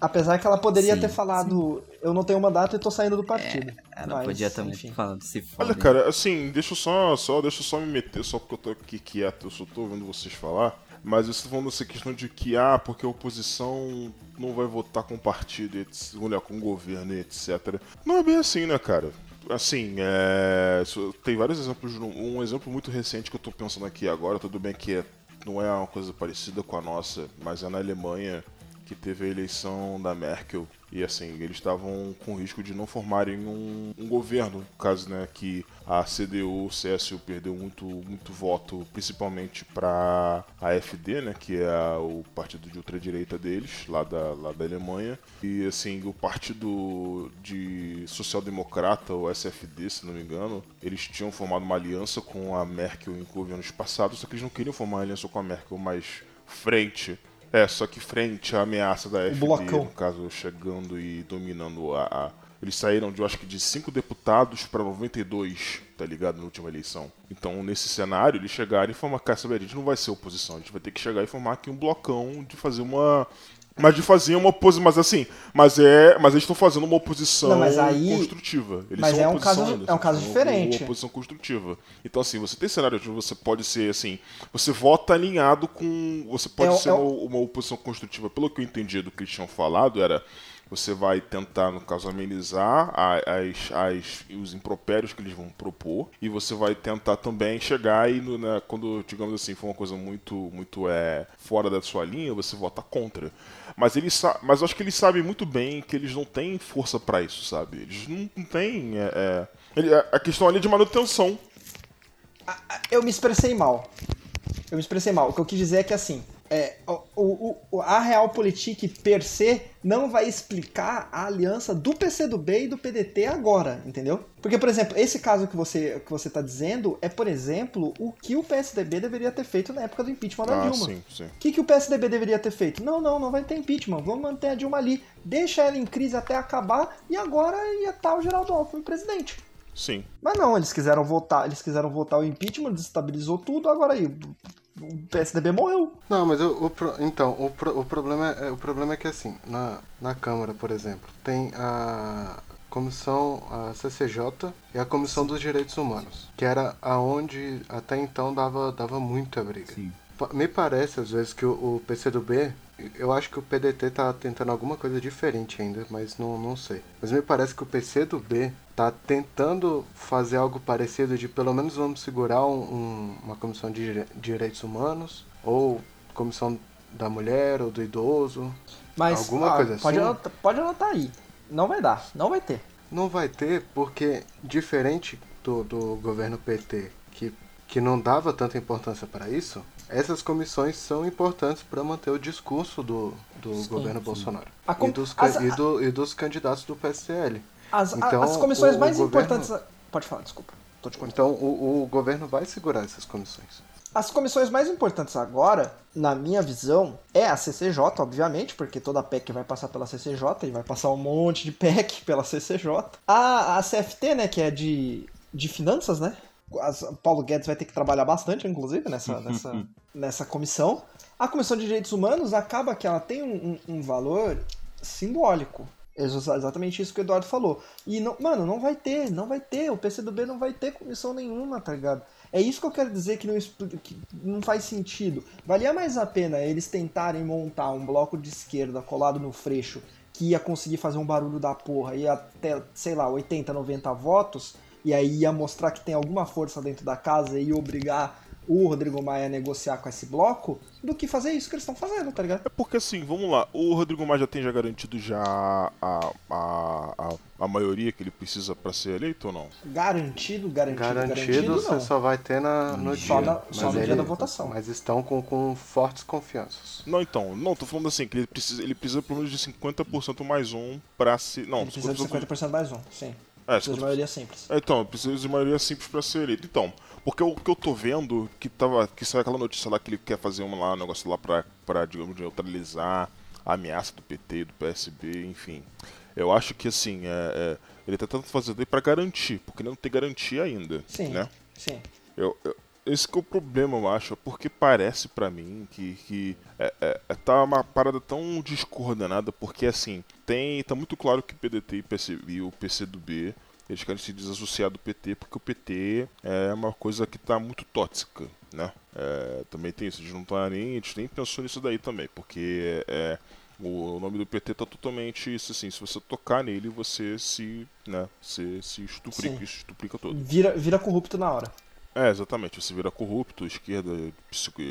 Apesar que ela poderia Sim, ter falado, eu não tenho mandato e tô saindo do partido. Ela Mas, podia também enfim. ter falado se Olha, foda. cara, assim, deixa eu só, só, deixa eu só me meter, só porque eu tô aqui quieto, eu só tô ouvindo vocês falar. Mas eu estou falando essa questão de que, ah, porque a oposição não vai votar com o partido, etc, mulher, com o governo, e etc. Não é bem assim, né, cara? Assim, é, tem vários exemplos. Um exemplo muito recente que eu tô pensando aqui agora, tudo bem que é- não é uma coisa parecida com a nossa, mas é na Alemanha que teve a eleição da Merkel. E assim eles estavam com risco de não formarem um, um governo no caso né que a CDU CSU perdeu muito muito voto principalmente para a AfD né que é a- o partido de ultradireita deles lá da lá da Alemanha. E assim o partido de social democrata o SFD se não me engano eles tinham formado uma aliança com a Merkel em governos passados só que eles não queriam formar uma aliança com a Merkel mas frente é, só que frente à ameaça da blocão. no caso, chegando e dominando a, a- Eles saíram de, eu acho que, de 5 deputados para 92, tá ligado? Na última eleição. Então, nesse cenário, eles chegaram e falaram, cara, sabe, a gente não vai ser oposição, a gente vai ter que chegar e formar aqui um blocão de fazer uma... Mas de fazer uma oposição, mas assim, mas é, mas eles estão fazendo uma oposição Não, mas aí- construtiva. Eles mas são é um caso- ainda, é um caso são diferente. Uma oposição construtiva. Então, assim, você tem cenários onde você pode ser, assim, você vota alinhado com. Você pode É ser é uma, uma oposição construtiva. Pelo que eu entendi do que eles tinham falado, era. Você vai tentar, no caso, amenizar as, as, os impropérios que eles vão propor. E você vai tentar também chegar e, né, quando, digamos assim, for uma coisa muito, muito é, fora da sua linha, você vota contra. Mas eles sa- mas eu acho que eles sabem muito bem que eles não têm força pra isso, sabe? Eles não, não têm. É, é, ele- a questão ali é de manutenção. Eu me expressei mal. Eu me expressei mal. O que eu quis dizer é que assim, é, o, o- a Realpolitik per se não vai explicar a aliança do PCdoB e do PDT agora, entendeu? Porque, por exemplo, esse caso que você, que você tá dizendo é, por exemplo, o que o PSDB deveria ter feito na época do impeachment da Ah, Dilma. sim, sim. O que, que o PSDB deveria ter feito? Não, não, não vai ter impeachment. Vamos manter a Dilma ali. Deixa ela em crise até acabar e agora ia estar o Geraldo Alckmin presidente. Sim. Mas não, eles quiseram votar, eles quiseram votar o impeachment, desestabilizou tudo, agora aí o PSDB morreu. Não, mas o, o pro- então, o, pro- o, problema é, o problema é que assim, na, na Câmara, por exemplo, tem a comissão, a CCJ e a Comissão dos Direitos Humanos, que era aonde até então dava, dava muita briga. Pa- Me parece, às vezes, que o, o PCdoB, eu acho que o PDT tá tentando alguma coisa diferente ainda, mas não, não sei. Mas me parece que o PCdoB tá tentando fazer algo parecido de pelo menos vamos segurar um- um- uma comissão de dire- direitos humanos, ou comissão da mulher, ou do idoso. Mas Alguma ah, coisa pode, assim? anotar, pode anotar aí. Não vai dar, não vai ter. Não vai ter, porque diferente do, do governo PT, que, não dava tanta importância para isso, essas comissões são importantes para manter o discurso do, do governo Bolsonaro A com- e, dos, as- e, do- e dos candidatos do PSL. As, Então, as comissões o- o mais governo- importantes. Pode falar, desculpa. Então o, o governo vai segurar essas comissões. As comissões mais importantes agora, na minha visão, é a CCJ, obviamente, porque toda PEC vai passar pela CCJ e vai passar um monte de PEC pela CCJ. A, a CFT, né, que é de, de finanças, né? As- Paulo Guedes vai ter que trabalhar bastante, inclusive, nessa, nessa, nessa comissão. A Comissão de Direitos Humanos acaba que ela tem um, um- um valor simbólico. Exa- exatamente isso que o Eduardo falou. E, não, mano, não vai ter, não vai ter. O PCdoB não vai ter comissão nenhuma, tá ligado? É isso que eu quero dizer que não, que não faz sentido. Valia mais a pena eles tentarem montar um bloco de esquerda colado no freixo que ia conseguir fazer um barulho da porra, ia até, sei lá, 80, 90 votos, e aí ia mostrar que tem alguma força dentro da casa e ia obrigar o Rodrigo Maia a negociar com esse bloco, do que fazer isso que eles estão fazendo, tá ligado? É porque assim, vamos lá, o Rodrigo Maia já tem já garantido já a, a, a, a maioria que ele precisa pra ser eleito ou não? Garantido, garantido, Garantido, garantido, você não. só vai ter na, no Só dia. na- só no dia da votação. Mas estão com, com fortes confianças. Não, então, não, tô falando assim, que ele precisa, ele precisa pelo menos de 50% mais um pra ser. Não, Ele precisa de 50% mais um, sim. É, Precisa de 50%. maioria simples. É, Então, precisa de maioria simples pra ser eleito. Então, porque o que eu tô vendo, que tava. Que saiu aquela notícia lá que ele quer fazer um, lá, um negócio lá pra, pra, digamos, neutralizar a ameaça do PT, do PSB, enfim. Eu acho que assim, é, é, ele tá tentando fazer daí pra garantir, porque ele não tem garantia ainda. Sim, Né? sim. Eu, eu- esse que é o problema, eu acho, porque parece para mim que, que é, é, é, tá uma parada tão descoordenada, porque assim, tem. tá muito claro que o PDT e, PC, e o PCdoB eles querem se desassociar do PT porque o PT é uma coisa que tá muito tóxica, né? É, também tem isso, a gente não tá nem, a gente nem pensou nisso daí também, porque é, o nome do PT tá totalmente isso assim, se você tocar nele, você se, né, você se estuprica, estuprica todo. Vira, vira corrupto na hora. É, exatamente. Você vira corrupto, esquerda,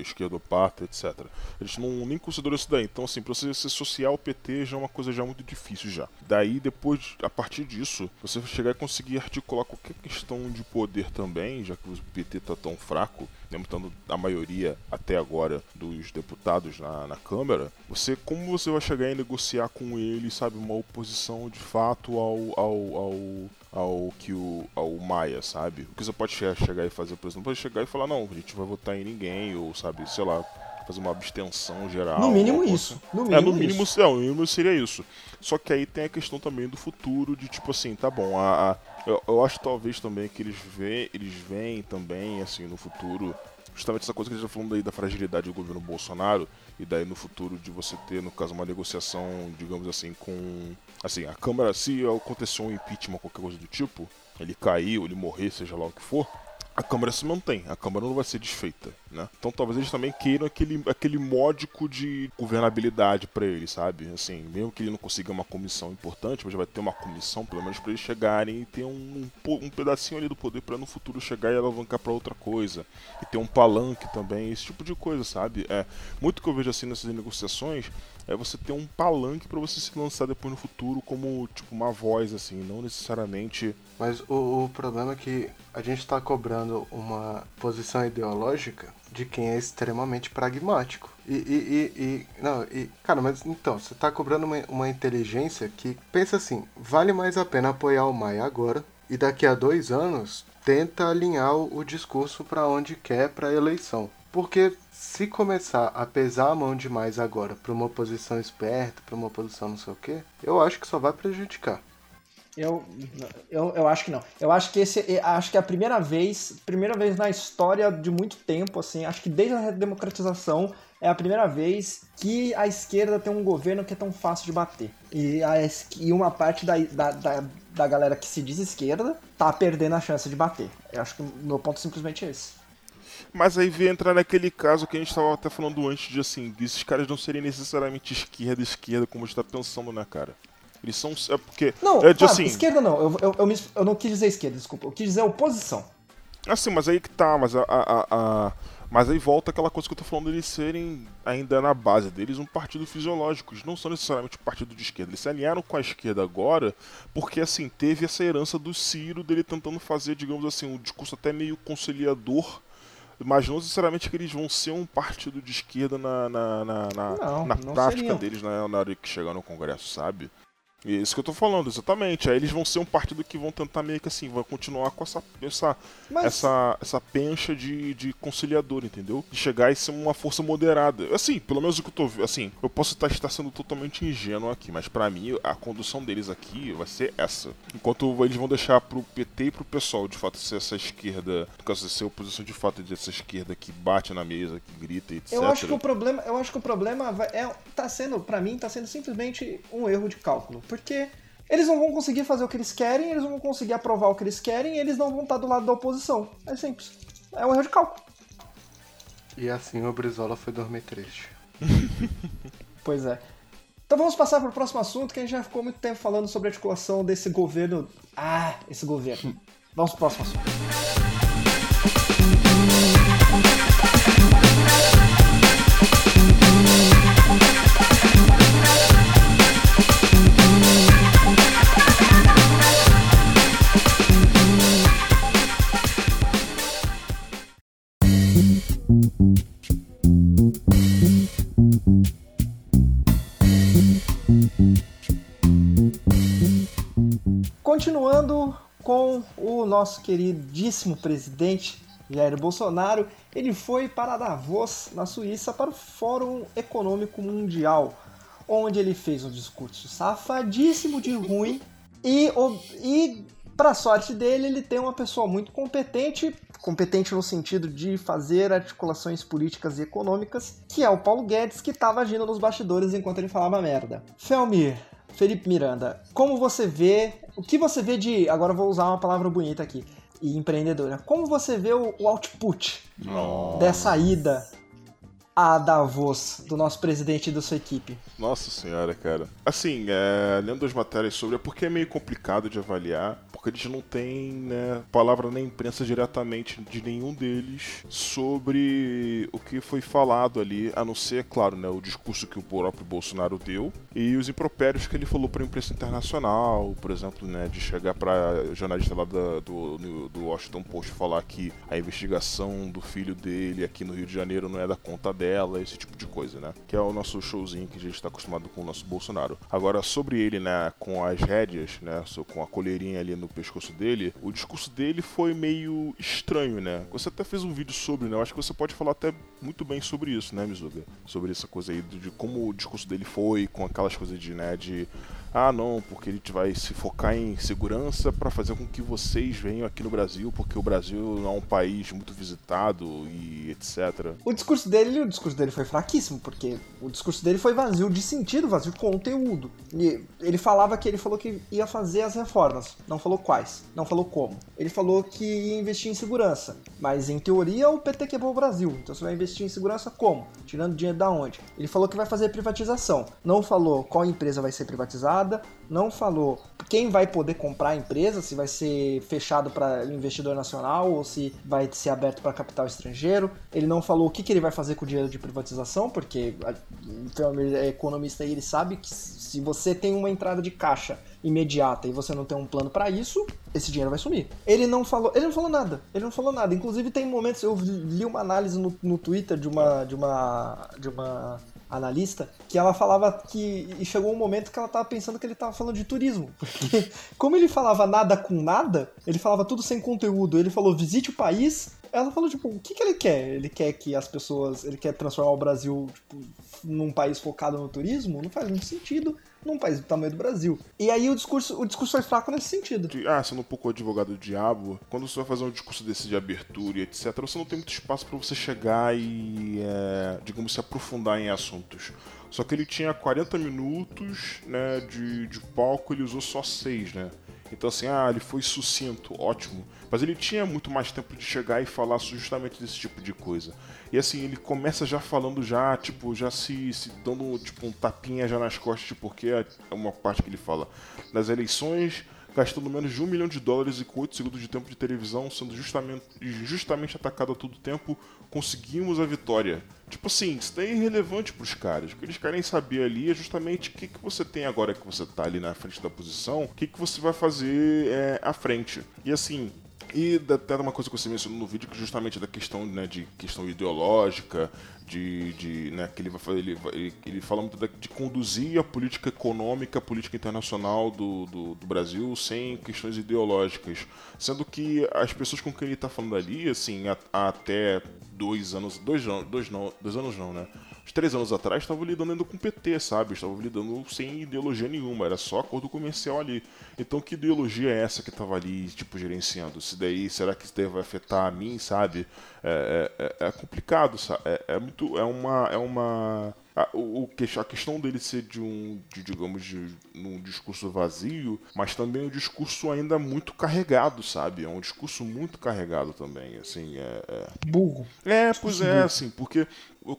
esquerdopata, etc. A gente não nem considerou isso daí. Então, assim, pra você se associar ao PT já é uma coisa já muito difícil já. Daí, depois, a partir disso, você chegar e conseguir articular qualquer questão de poder também, já que o PT tá tão fraco, limitando a maioria até agora dos deputados na, na Câmara, você como você vai chegar e negociar com ele, sabe, uma oposição de fato ao, ao, ao ao que o ao Maia, sabe? O que você pode chegar e fazer, por exemplo, pode chegar e falar, não, a gente vai votar em ninguém, ou sabe, sei lá, fazer uma abstenção geral. No mínimo isso. No mínimo, é, no mínimo, isso. É, no mínimo seria isso. Só que aí tem a questão também do futuro, de tipo assim, tá bom, a, a eu, eu, acho talvez também que eles veem, eles veem também, assim, no futuro, justamente essa coisa que a gente tá falando aí da fragilidade do governo Bolsonaro, e daí no futuro de você ter, no caso, uma negociação, digamos assim, com. Assim, a Câmara, se aconteceu um impeachment, qualquer coisa do tipo, ele caiu, ele morrer, seja lá o que for, a Câmara se mantém, a Câmara não vai ser desfeita, né? Então talvez eles também queiram aquele, aquele módico de governabilidade para ele, sabe? Assim, mesmo que ele não consiga uma comissão importante, mas vai ter uma comissão, pelo menos para eles chegarem e ter um, um pedacinho ali do poder para no futuro chegar e alavancar para outra coisa. E ter um palanque também, esse tipo de coisa, sabe? É muito que eu vejo assim nessas negociações é você ter um palanque para você se lançar depois no futuro como tipo uma voz assim, não necessariamente. Mas o, o problema é que a gente está cobrando uma posição ideológica de quem é extremamente pragmático. E, e, e, e, não, e cara, mas então, você está cobrando uma, uma inteligência que pensa assim, vale mais a pena apoiar o Maia agora e daqui a dois anos tenta alinhar o, o discurso para onde quer para a eleição. Porque se começar a pesar a mão demais agora para uma oposição esperta, para uma oposição não sei o quê, eu acho que só vai prejudicar. Eu, eu, eu acho que não. Eu acho que esse acho que é a primeira vez, primeira vez na história de muito tempo, assim, acho que desde a democratização é a primeira vez que a esquerda tem um governo que é tão fácil de bater. E, a, e uma parte da, da, da, da galera que se diz esquerda tá perdendo a chance de bater. Eu acho que o meu ponto é simplesmente esse. Mas aí vem entrar naquele caso que a gente estava até falando antes de assim, esses caras não serem necessariamente esquerda, esquerda, como a gente tá pensando, né, cara? Eles são. É porque. Não, é de, assim... esquerda não. Eu, eu, eu, me, eu, não quis dizer esquerda, desculpa. Eu quis dizer oposição. Assim, mas aí que tá, mas a, a, a, Mas aí volta aquela coisa que eu tô falando deles serem, ainda na base deles, um partido fisiológico. Eles não são necessariamente um partido de esquerda. Eles se alinharam com a esquerda agora, porque assim, teve essa herança do Ciro dele tentando fazer, digamos assim, um discurso até meio conciliador mas não necessariamente que eles vão ser um partido de esquerda na, na, na, na, não, na não prática seriam. deles na, na hora que chegar no Congresso, sabe? É isso que eu tô falando, exatamente. Aí eles vão ser um partido que vão tentar meio que assim, vai continuar com essa essa, Mas- essa, essa pencha de, de conciliador, entendeu? De chegar e ser uma força moderada. Assim, pelo menos o que eu tô vendo, assim, eu posso estar, estar sendo totalmente ingênuo aqui, mas pra mim a condução deles aqui vai ser essa. Enquanto eles vão deixar pro PT e pro pessoal, de fato, ser essa esquerda, no caso, ser a oposição de fato dessa esquerda que bate na mesa, que grita, etc. Eu acho que o problema, eu acho que o problema vai- é tá sendo, para mim, tá sendo simplesmente um erro de cálculo, porque eles não vão conseguir fazer o que eles querem, eles não vão conseguir aprovar o que eles querem, e eles não vão estar do lado da oposição. É simples. É um erro de cálculo. E assim o Brizola foi dormir triste. Pois é. Então vamos passar para o próximo assunto, que a gente já ficou muito tempo falando sobre a articulação desse governo. Ah, esse governo. Vamos pro próximo assunto. Continuando com o nosso queridíssimo presidente Jair Bolsonaro, ele foi para Davos, na Suíça, para o Fórum Econômico Mundial, onde ele fez um discurso safadíssimo de ruim e, e Pra sorte dele, ele tem uma pessoa muito competente, competente no sentido de fazer articulações políticas e econômicas, que é o Paulo Guedes, que estava agindo nos bastidores enquanto ele falava merda. Felmir, Felipe Miranda, como você vê, o que você vê de, agora eu vou usar uma palavra bonita aqui, e empreendedora, como você vê o, o output dessa ida a Davos do nosso presidente e da sua equipe? Nossa senhora, cara. Assim, é, lendo as matérias sobre, é porque é meio complicado de avaliar, porque eles não têm né, palavra na imprensa diretamente de nenhum deles sobre o que foi falado ali, a não ser, claro, né, o discurso que o próprio Bolsonaro deu e os impropérios que ele falou para a imprensa internacional, por exemplo, né, de chegar para jornalista lá da, do, do Washington Post falar que a investigação do filho dele aqui no Rio de Janeiro não é da conta dela, esse tipo de coisa, né? Que é o nosso showzinho que a gente está acostumado com o nosso Bolsonaro. Agora, sobre ele, né, com as rédeas, né, com a colherinha ali no pescoço dele, o discurso dele foi meio estranho, né? Você até fez um vídeo sobre, né? Eu acho que você pode falar até muito bem sobre isso, né, Mizuga? Sobre essa coisa aí de como o discurso dele foi, com aquelas coisas de, né, de ah, não, porque ele vai se focar em segurança para fazer com que vocês venham aqui no Brasil, porque o Brasil é um país muito visitado e etc. O discurso dele, o discurso dele foi fraquíssimo, porque o discurso dele foi vazio de sentido, vazio de conteúdo. E ele falava que ele falou que ia fazer as reformas, não falou quais, não falou como. Ele falou que ia investir em segurança, mas em teoria o PT quebrou o Brasil, então você vai investir em segurança como? Tirando dinheiro da onde? Ele falou que vai fazer privatização, não falou qual empresa vai ser privatizada não falou quem vai poder comprar a empresa, se vai ser fechado para investidor nacional ou se vai ser aberto para capital estrangeiro. Ele não falou o que, que ele vai fazer com o dinheiro de privatização, porque então, é economista e ele sabe que se você tem uma entrada de caixa imediata e você não tem um plano para isso, esse dinheiro vai sumir. Ele não falou, ele não falou nada. Ele não falou nada. Inclusive tem momentos eu li uma análise no, no Twitter de uma de uma de uma analista, que ela falava que. E chegou um momento que ela tava pensando que ele tava falando de turismo. Porque, como ele falava nada com nada, ele falava tudo sem conteúdo. Ele falou: visite o país. Ela falou, tipo, o que, que ele quer? Ele quer que as pessoas. Ele quer transformar o Brasil tipo, num país focado no turismo? Não faz muito sentido num país do tamanho do Brasil. E aí o discurso, o discurso foi fraco nesse sentido. Ah, sendo um pouco advogado do diabo, quando você vai fazer um discurso desse de abertura e etc., você não tem muito espaço para você chegar e, é, digamos, se aprofundar em assuntos. Só que ele tinha 40 minutos né, de, de palco, ele usou só 6, né? Então, assim, ah, ele foi sucinto, ótimo. Mas ele tinha muito mais tempo de chegar e falar justamente desse tipo de coisa. E assim, ele começa já falando já, tipo, já se, se dando tipo, um tapinha já nas costas, tipo, porque é uma parte que ele fala. Nas eleições, gastando menos de um milhão de dólares e com 8 segundos de tempo de televisão, sendo justamente, justamente atacado a todo tempo, conseguimos a vitória. Tipo assim, isso daí é irrelevante pros caras. O que eles querem saber ali é justamente o que, que você tem agora que você tá ali na frente da posição, o que, que você vai fazer é, à frente. E assim, e até uma coisa que você mencionou no vídeo, que justamente da questão, né, de questão ideológica, de, de né, que ele vai fazer, ele, ele fala muito de conduzir a política econômica, a política internacional do, do, do, Brasil sem questões ideológicas, sendo que as pessoas com quem ele está falando ali, assim, a até dois anos, dois, dois, não, dois anos não, né, uns três anos atrás estavam lidando com o PT, sabe? Estavam lidando sem ideologia nenhuma, era só acordo comercial ali. Então que ideologia é essa que estava ali, tipo, gerenciando? Se daí, será que isso daí vai afetar a mim, sabe? É, é, é, é complicado, sabe? É, é, muito. É uma. É uma a, o, a questão dele ser de um, de, digamos, de um discurso vazio, mas também um discurso ainda muito carregado, sabe? É um discurso muito carregado também, assim, é... é... Burro. É, pois é, assim, porque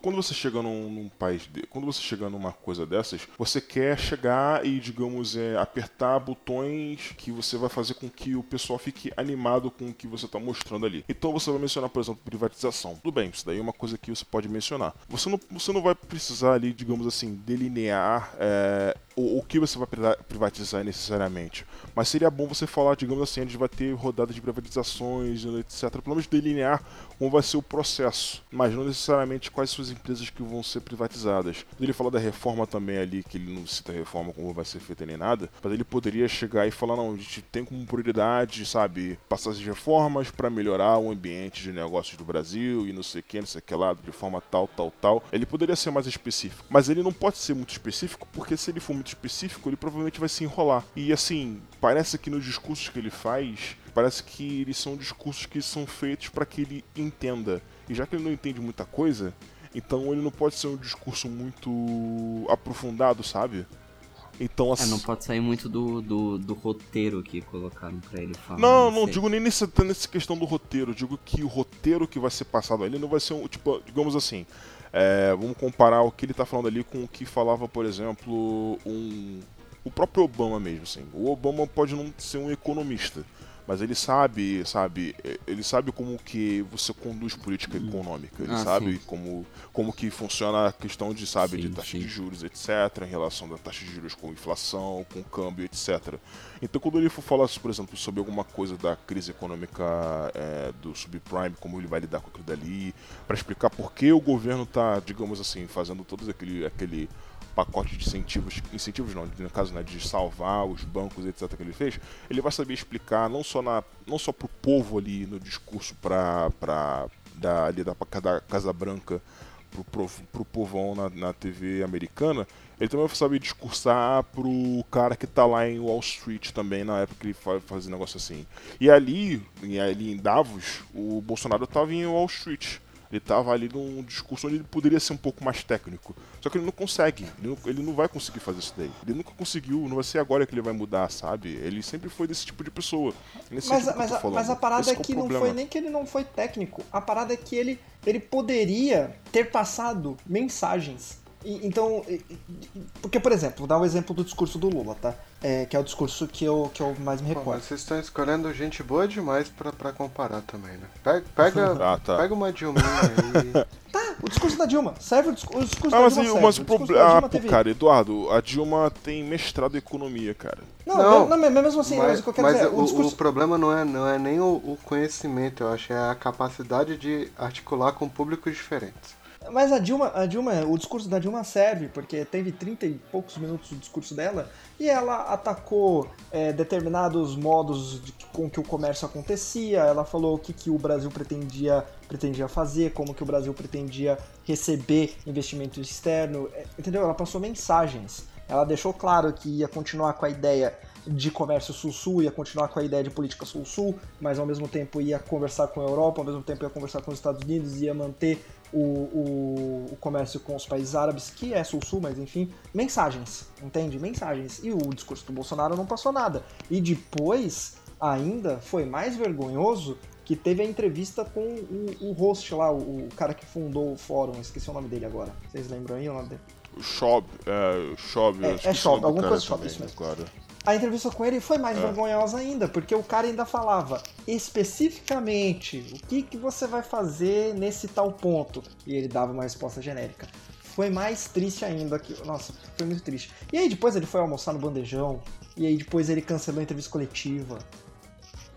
quando você chega num, num, país, de, quando você chega numa coisa dessas, você quer chegar e, digamos, é, apertar botões que você vai fazer com que o pessoal fique animado com o que você está mostrando ali. Então você vai mencionar, por exemplo, privatização. Tudo bem, isso daí é uma coisa que você pode mencionar. Você não, você não vai precisar ali, digamos assim, delinear é, o, o, que você vai privatizar necessariamente. Mas seria bom você falar, digamos assim, a gente vai ter rodada de privatizações, etc. Pelo menos delinear como vai ser o processo, mas não necessariamente quais são as empresas que vão ser privatizadas. Ele fala da reforma também ali, que ele não cita a reforma como vai ser feita nem nada, mas ele poderia chegar e falar, não, a gente tem como prioridade, sabe, passar as reformas para melhorar o ambiente de negócios do Brasil e não sei o que, não sei o que lá, de forma tal, tal, tal. Ele poderia ser mais específico, mas ele não pode ser muito específico, porque se ele for muito específico, ele provavelmente vai se enrolar. E assim, parece que nos discursos que ele faz, parece que eles são discursos que são feitos para que ele entenda. E já que ele não entende muita coisa, então ele não pode ser um discurso muito aprofundado, sabe? Então, É, assim. não pode sair muito do, do, do roteiro que colocaram pra ele falar. Não, não, sei. digo nem nessa, nessa questão do roteiro. Digo que o roteiro que vai ser passado ali não vai ser um. Tipo, digamos assim. é, vamos comparar o que ele tá falando ali com o que falava, por exemplo, um. O próprio Obama mesmo, assim. O Obama pode não ser um economista. Mas ele sabe, sabe, eh, ele sabe como que você conduz política econômica, ele Ah, sabe sim. como, como que funciona a questão de, sabe, de Sim, taxa sim. de juros, etc, em relação da taxa de juros com inflação, com câmbio, etc. Então quando ele for falar, por exemplo, sobre alguma coisa da crise econômica eh, do subprime, como ele vai lidar com aquilo dali, para explicar por que o governo está, digamos assim, fazendo todo aquele, aquele pacote de incentivos, incentivos não, no caso né, de salvar os bancos, etc, que ele fez, ele vai saber explicar não só na, não só pro povo ali no discurso para para da ali da, da Casa Branca pro, pro povão na, na TV americana, ele também vai saber discursar pro cara que tá lá em Wall Street também, na época que ele fa- fazia negócio assim. E ali, ali em Davos, o Bolsonaro tava em Wall Street. Ele tava ali num discurso onde ele poderia ser um pouco mais técnico. Só que ele não consegue. Ele não, ele não vai conseguir fazer isso daí. Ele nunca conseguiu. Não vai ser agora que ele vai mudar, sabe? Ele sempre foi desse tipo de pessoa. Nesse Mas, eu mas, a- mas a parada Esse é que é o não problema. foi nem que ele não foi técnico. A parada é que ele, ele poderia ter passado mensagens. E- então, porque, por exemplo, vou dar um exemplo do discurso do Lula, tá? É, que é o discurso que eu, que eu mais me recordo. mas vocês estão escolhendo gente boa demais pra, pra comparar também, né? Pega, pega, Ah, tá. pega uma Dilminha aí. Tá, o discurso da Dilma. Serve o, discu- o discurso Ah, da mas, Dilma e- serve. mas o o discurso problema. Ah, Dilma pô, teve- cara, Eduardo, a Dilma tem mestrado em economia, cara. Não, Não, não, não, mas mesmo assim, mas, mas o que eu quero mas dizer, o, o discurso... o problema não é, não é nem o, o conhecimento, eu acho, é a capacidade de articular com públicos diferentes. Mas a Dilma, a Dilma, o discurso da Dilma serve, porque teve 30 e poucos minutos o discurso dela, e ela atacou é, determinados modos de, com que o comércio acontecia, ela falou o que, que o Brasil pretendia, pretendia fazer, como que o Brasil pretendia receber investimento externo, é, entendeu? Ela passou mensagens. Ela deixou claro que ia continuar com a ideia de comércio sul-sul, ia continuar com a ideia de política sul-sul, mas ao mesmo tempo ia conversar com a Europa, ao mesmo tempo ia conversar com os Estados Unidos, ia manter o, o, o comércio com os países árabes, que é sul-sul, mas enfim, mensagens, entende? Mensagens. E o discurso do Bolsonaro não passou nada. E depois, ainda, foi mais vergonhoso que teve a entrevista com o, o host lá, o, o cara que fundou o fórum, esqueci o nome dele agora. Vocês lembram aí o nome dele? O Schob, é, o Schob, É, eu é o Schob, nome do alguma coisa também, isso mesmo. Claro. A entrevista com ele foi mais vergonhosa ainda, porque o cara ainda falava especificamente o que, que você vai fazer nesse tal ponto. E ele dava uma resposta genérica. Foi mais triste ainda que. Nossa, foi muito triste. E aí depois ele foi almoçar no bandejão. E aí depois ele cancelou a entrevista coletiva.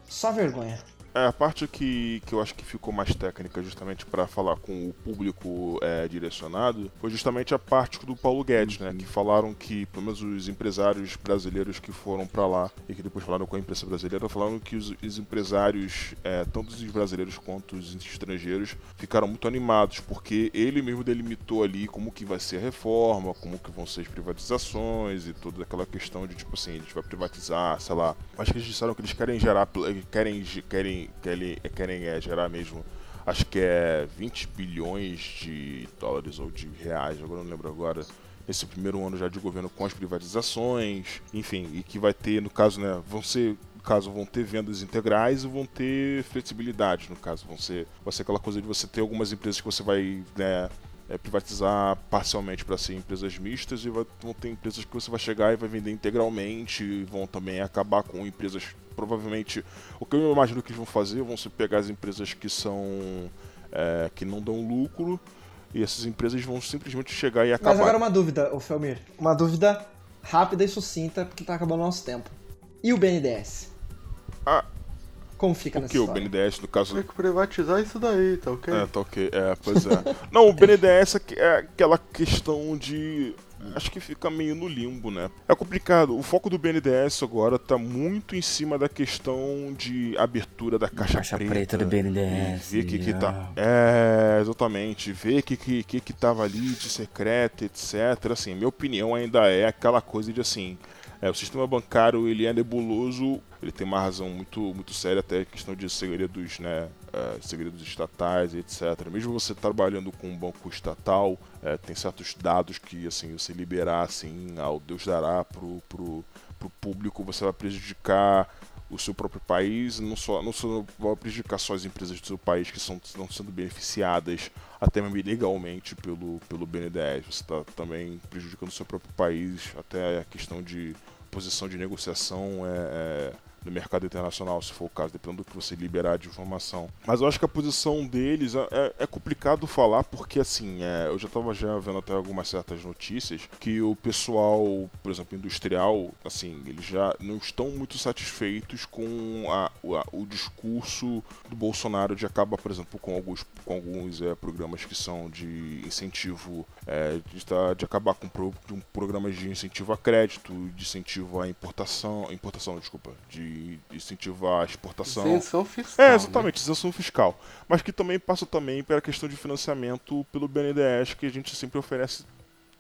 Só vergonha. É, a parte que, que eu acho que ficou mais técnica justamente para falar com o público é, direcionado foi justamente a parte do Paulo Guedes, né? Que falaram que, pelo menos os empresários brasileiros que foram para lá e que depois falaram com a imprensa brasileira, falaram que os, os empresários, é, tanto os brasileiros quanto os estrangeiros, ficaram muito animados, porque ele mesmo delimitou ali como que vai ser a reforma, como que vão ser as privatizações e toda aquela questão de, tipo assim, a gente vai privatizar, sei lá. Acho que eles disseram que eles querem gerar, querem, querem, querem, querem é, gerar mesmo acho que é 20 bilhões de dólares ou de reais, agora não lembro agora, nesse primeiro ano já de governo com as privatizações, enfim, e que vai ter, no caso, né, vão ser caso vão ter vendas integrais e vão ter flexibilidade, no caso, vão ser, vai ser aquela coisa de você ter algumas empresas que você vai, né, é, privatizar parcialmente para ser empresas mistas e vai, vão ter empresas que você vai chegar e vai vender integralmente e vão também acabar com empresas provavelmente o que eu imagino que eles vão fazer vão ser pegar as empresas que são é, que não dão lucro e essas empresas vão simplesmente chegar e acabar Mas agora uma dúvida, o Felmir. Uma dúvida rápida e sucinta, porque tá acabando o nosso tempo. E o BNDES? Ah, Como fica O nessa que? O? BNDES, no caso. Tem que privatizar isso daí, tá ok? É, tá ok. É, pois é. Não, o BNDES é que- é aquela questão de. Acho que fica meio no limbo, né? É complicado. O foco do BNDES agora tá muito em cima da questão de abertura da caixa, Caixa preta do BNDES, Ver o que, que tá. É, exatamente. Ver o que, que, que, que tava ali de secreto, etc. Assim, minha opinião ainda é aquela coisa de assim. É, o sistema bancário ele é nebuloso, ele tem uma razão muito, muito séria, até questão de segredos, né, é, segredos estatais, etc. Mesmo você trabalhando com um banco estatal, é, tem certos dados que assim você liberar assim, ao Deus dará pro, pro, pro público, você vai prejudicar o seu próprio país, não só não só vai prejudicar só as empresas do seu país que são, estão sendo beneficiadas até mesmo ilegalmente pelo, pelo BNDES. Você está também prejudicando o seu próprio país, até a questão de posição de negociação é, é, no mercado internacional, se for o caso, dependendo do que você liberar de informação. Mas eu acho que a posição deles é, é- é complicado falar, porque assim, é, eu já estava já vendo até algumas certas notícias que o pessoal, por exemplo, industrial, assim, eles já não estão muito satisfeitos com a- o, a- o discurso do Bolsonaro de acabar, por exemplo, com alguns, com alguns é, programas que são de incentivo, é, de, tá- de acabar com pro, com programas de incentivo a crédito, de incentivo à importação, importação, desculpa, de incentivo à exportação. Isenção fiscal. É, né? exatamente, isenção fiscal. Mas que também passa também pela questão de financiamento pelo BNDES, que a gente sempre oferece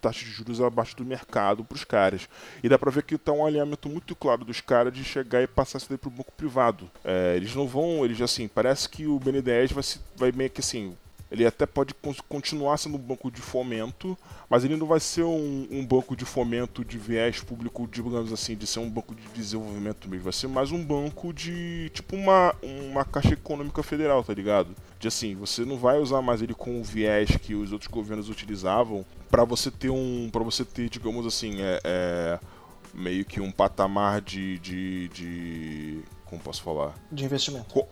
taxas de juros abaixo do mercado para os caras. E dá pra ver que tá um alinhamento muito claro dos caras de chegar e passar isso daí pro banco privado. É, eles não vão, eles assim, parece que o BNDES vai, se, vai meio que assim. Ele até pode con- continuar sendo um banco de fomento, mas ele não vai ser um, um banco de fomento de viés público, digamos assim, de ser um banco de desenvolvimento mesmo. Vai ser mais um banco de. tipo uma, uma caixa econômica federal, tá ligado? De assim, você não vai usar mais ele com o viés que os outros governos utilizavam para você ter um. para você ter, digamos assim, é, é, meio que um patamar de. de. de como posso falar? De investimento. Co-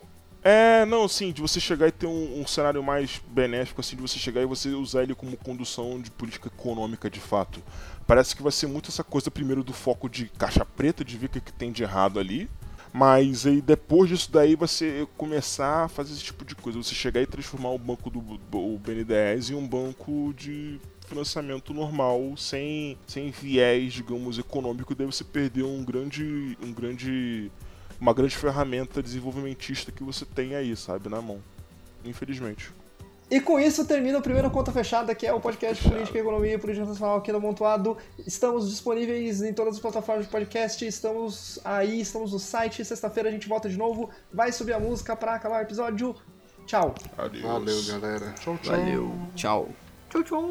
É, não, sim, de você chegar e ter um, um cenário mais benéfico, assim, de você chegar e você usar ele como condução de política econômica de fato. Parece que vai ser muito essa coisa, primeiro, do foco de caixa preta, de ver o que, que tem de errado ali. Mas aí depois disso daí você começar a fazer esse tipo de coisa, você chegar e transformar o banco do o BNDES em um banco de financiamento normal, sem, sem viés, digamos, econômico, daí você perdeu um grande. um grande. Uma grande ferramenta desenvolvimentista que você tem aí, sabe, na mão. Infelizmente. E com isso termina o primeiro Conta Fechada, que é o podcast de Política, Economia e Política Nacional aqui no Montuado. Estamos disponíveis em todas as plataformas de podcast, estamos aí, estamos no site. Sexta-feira a gente volta de novo, vai subir a música para acabar o episódio. Tchau! Adeus. Valeu, galera. Tchau, tchau. Valeu. Tchau. Tchau, tchau!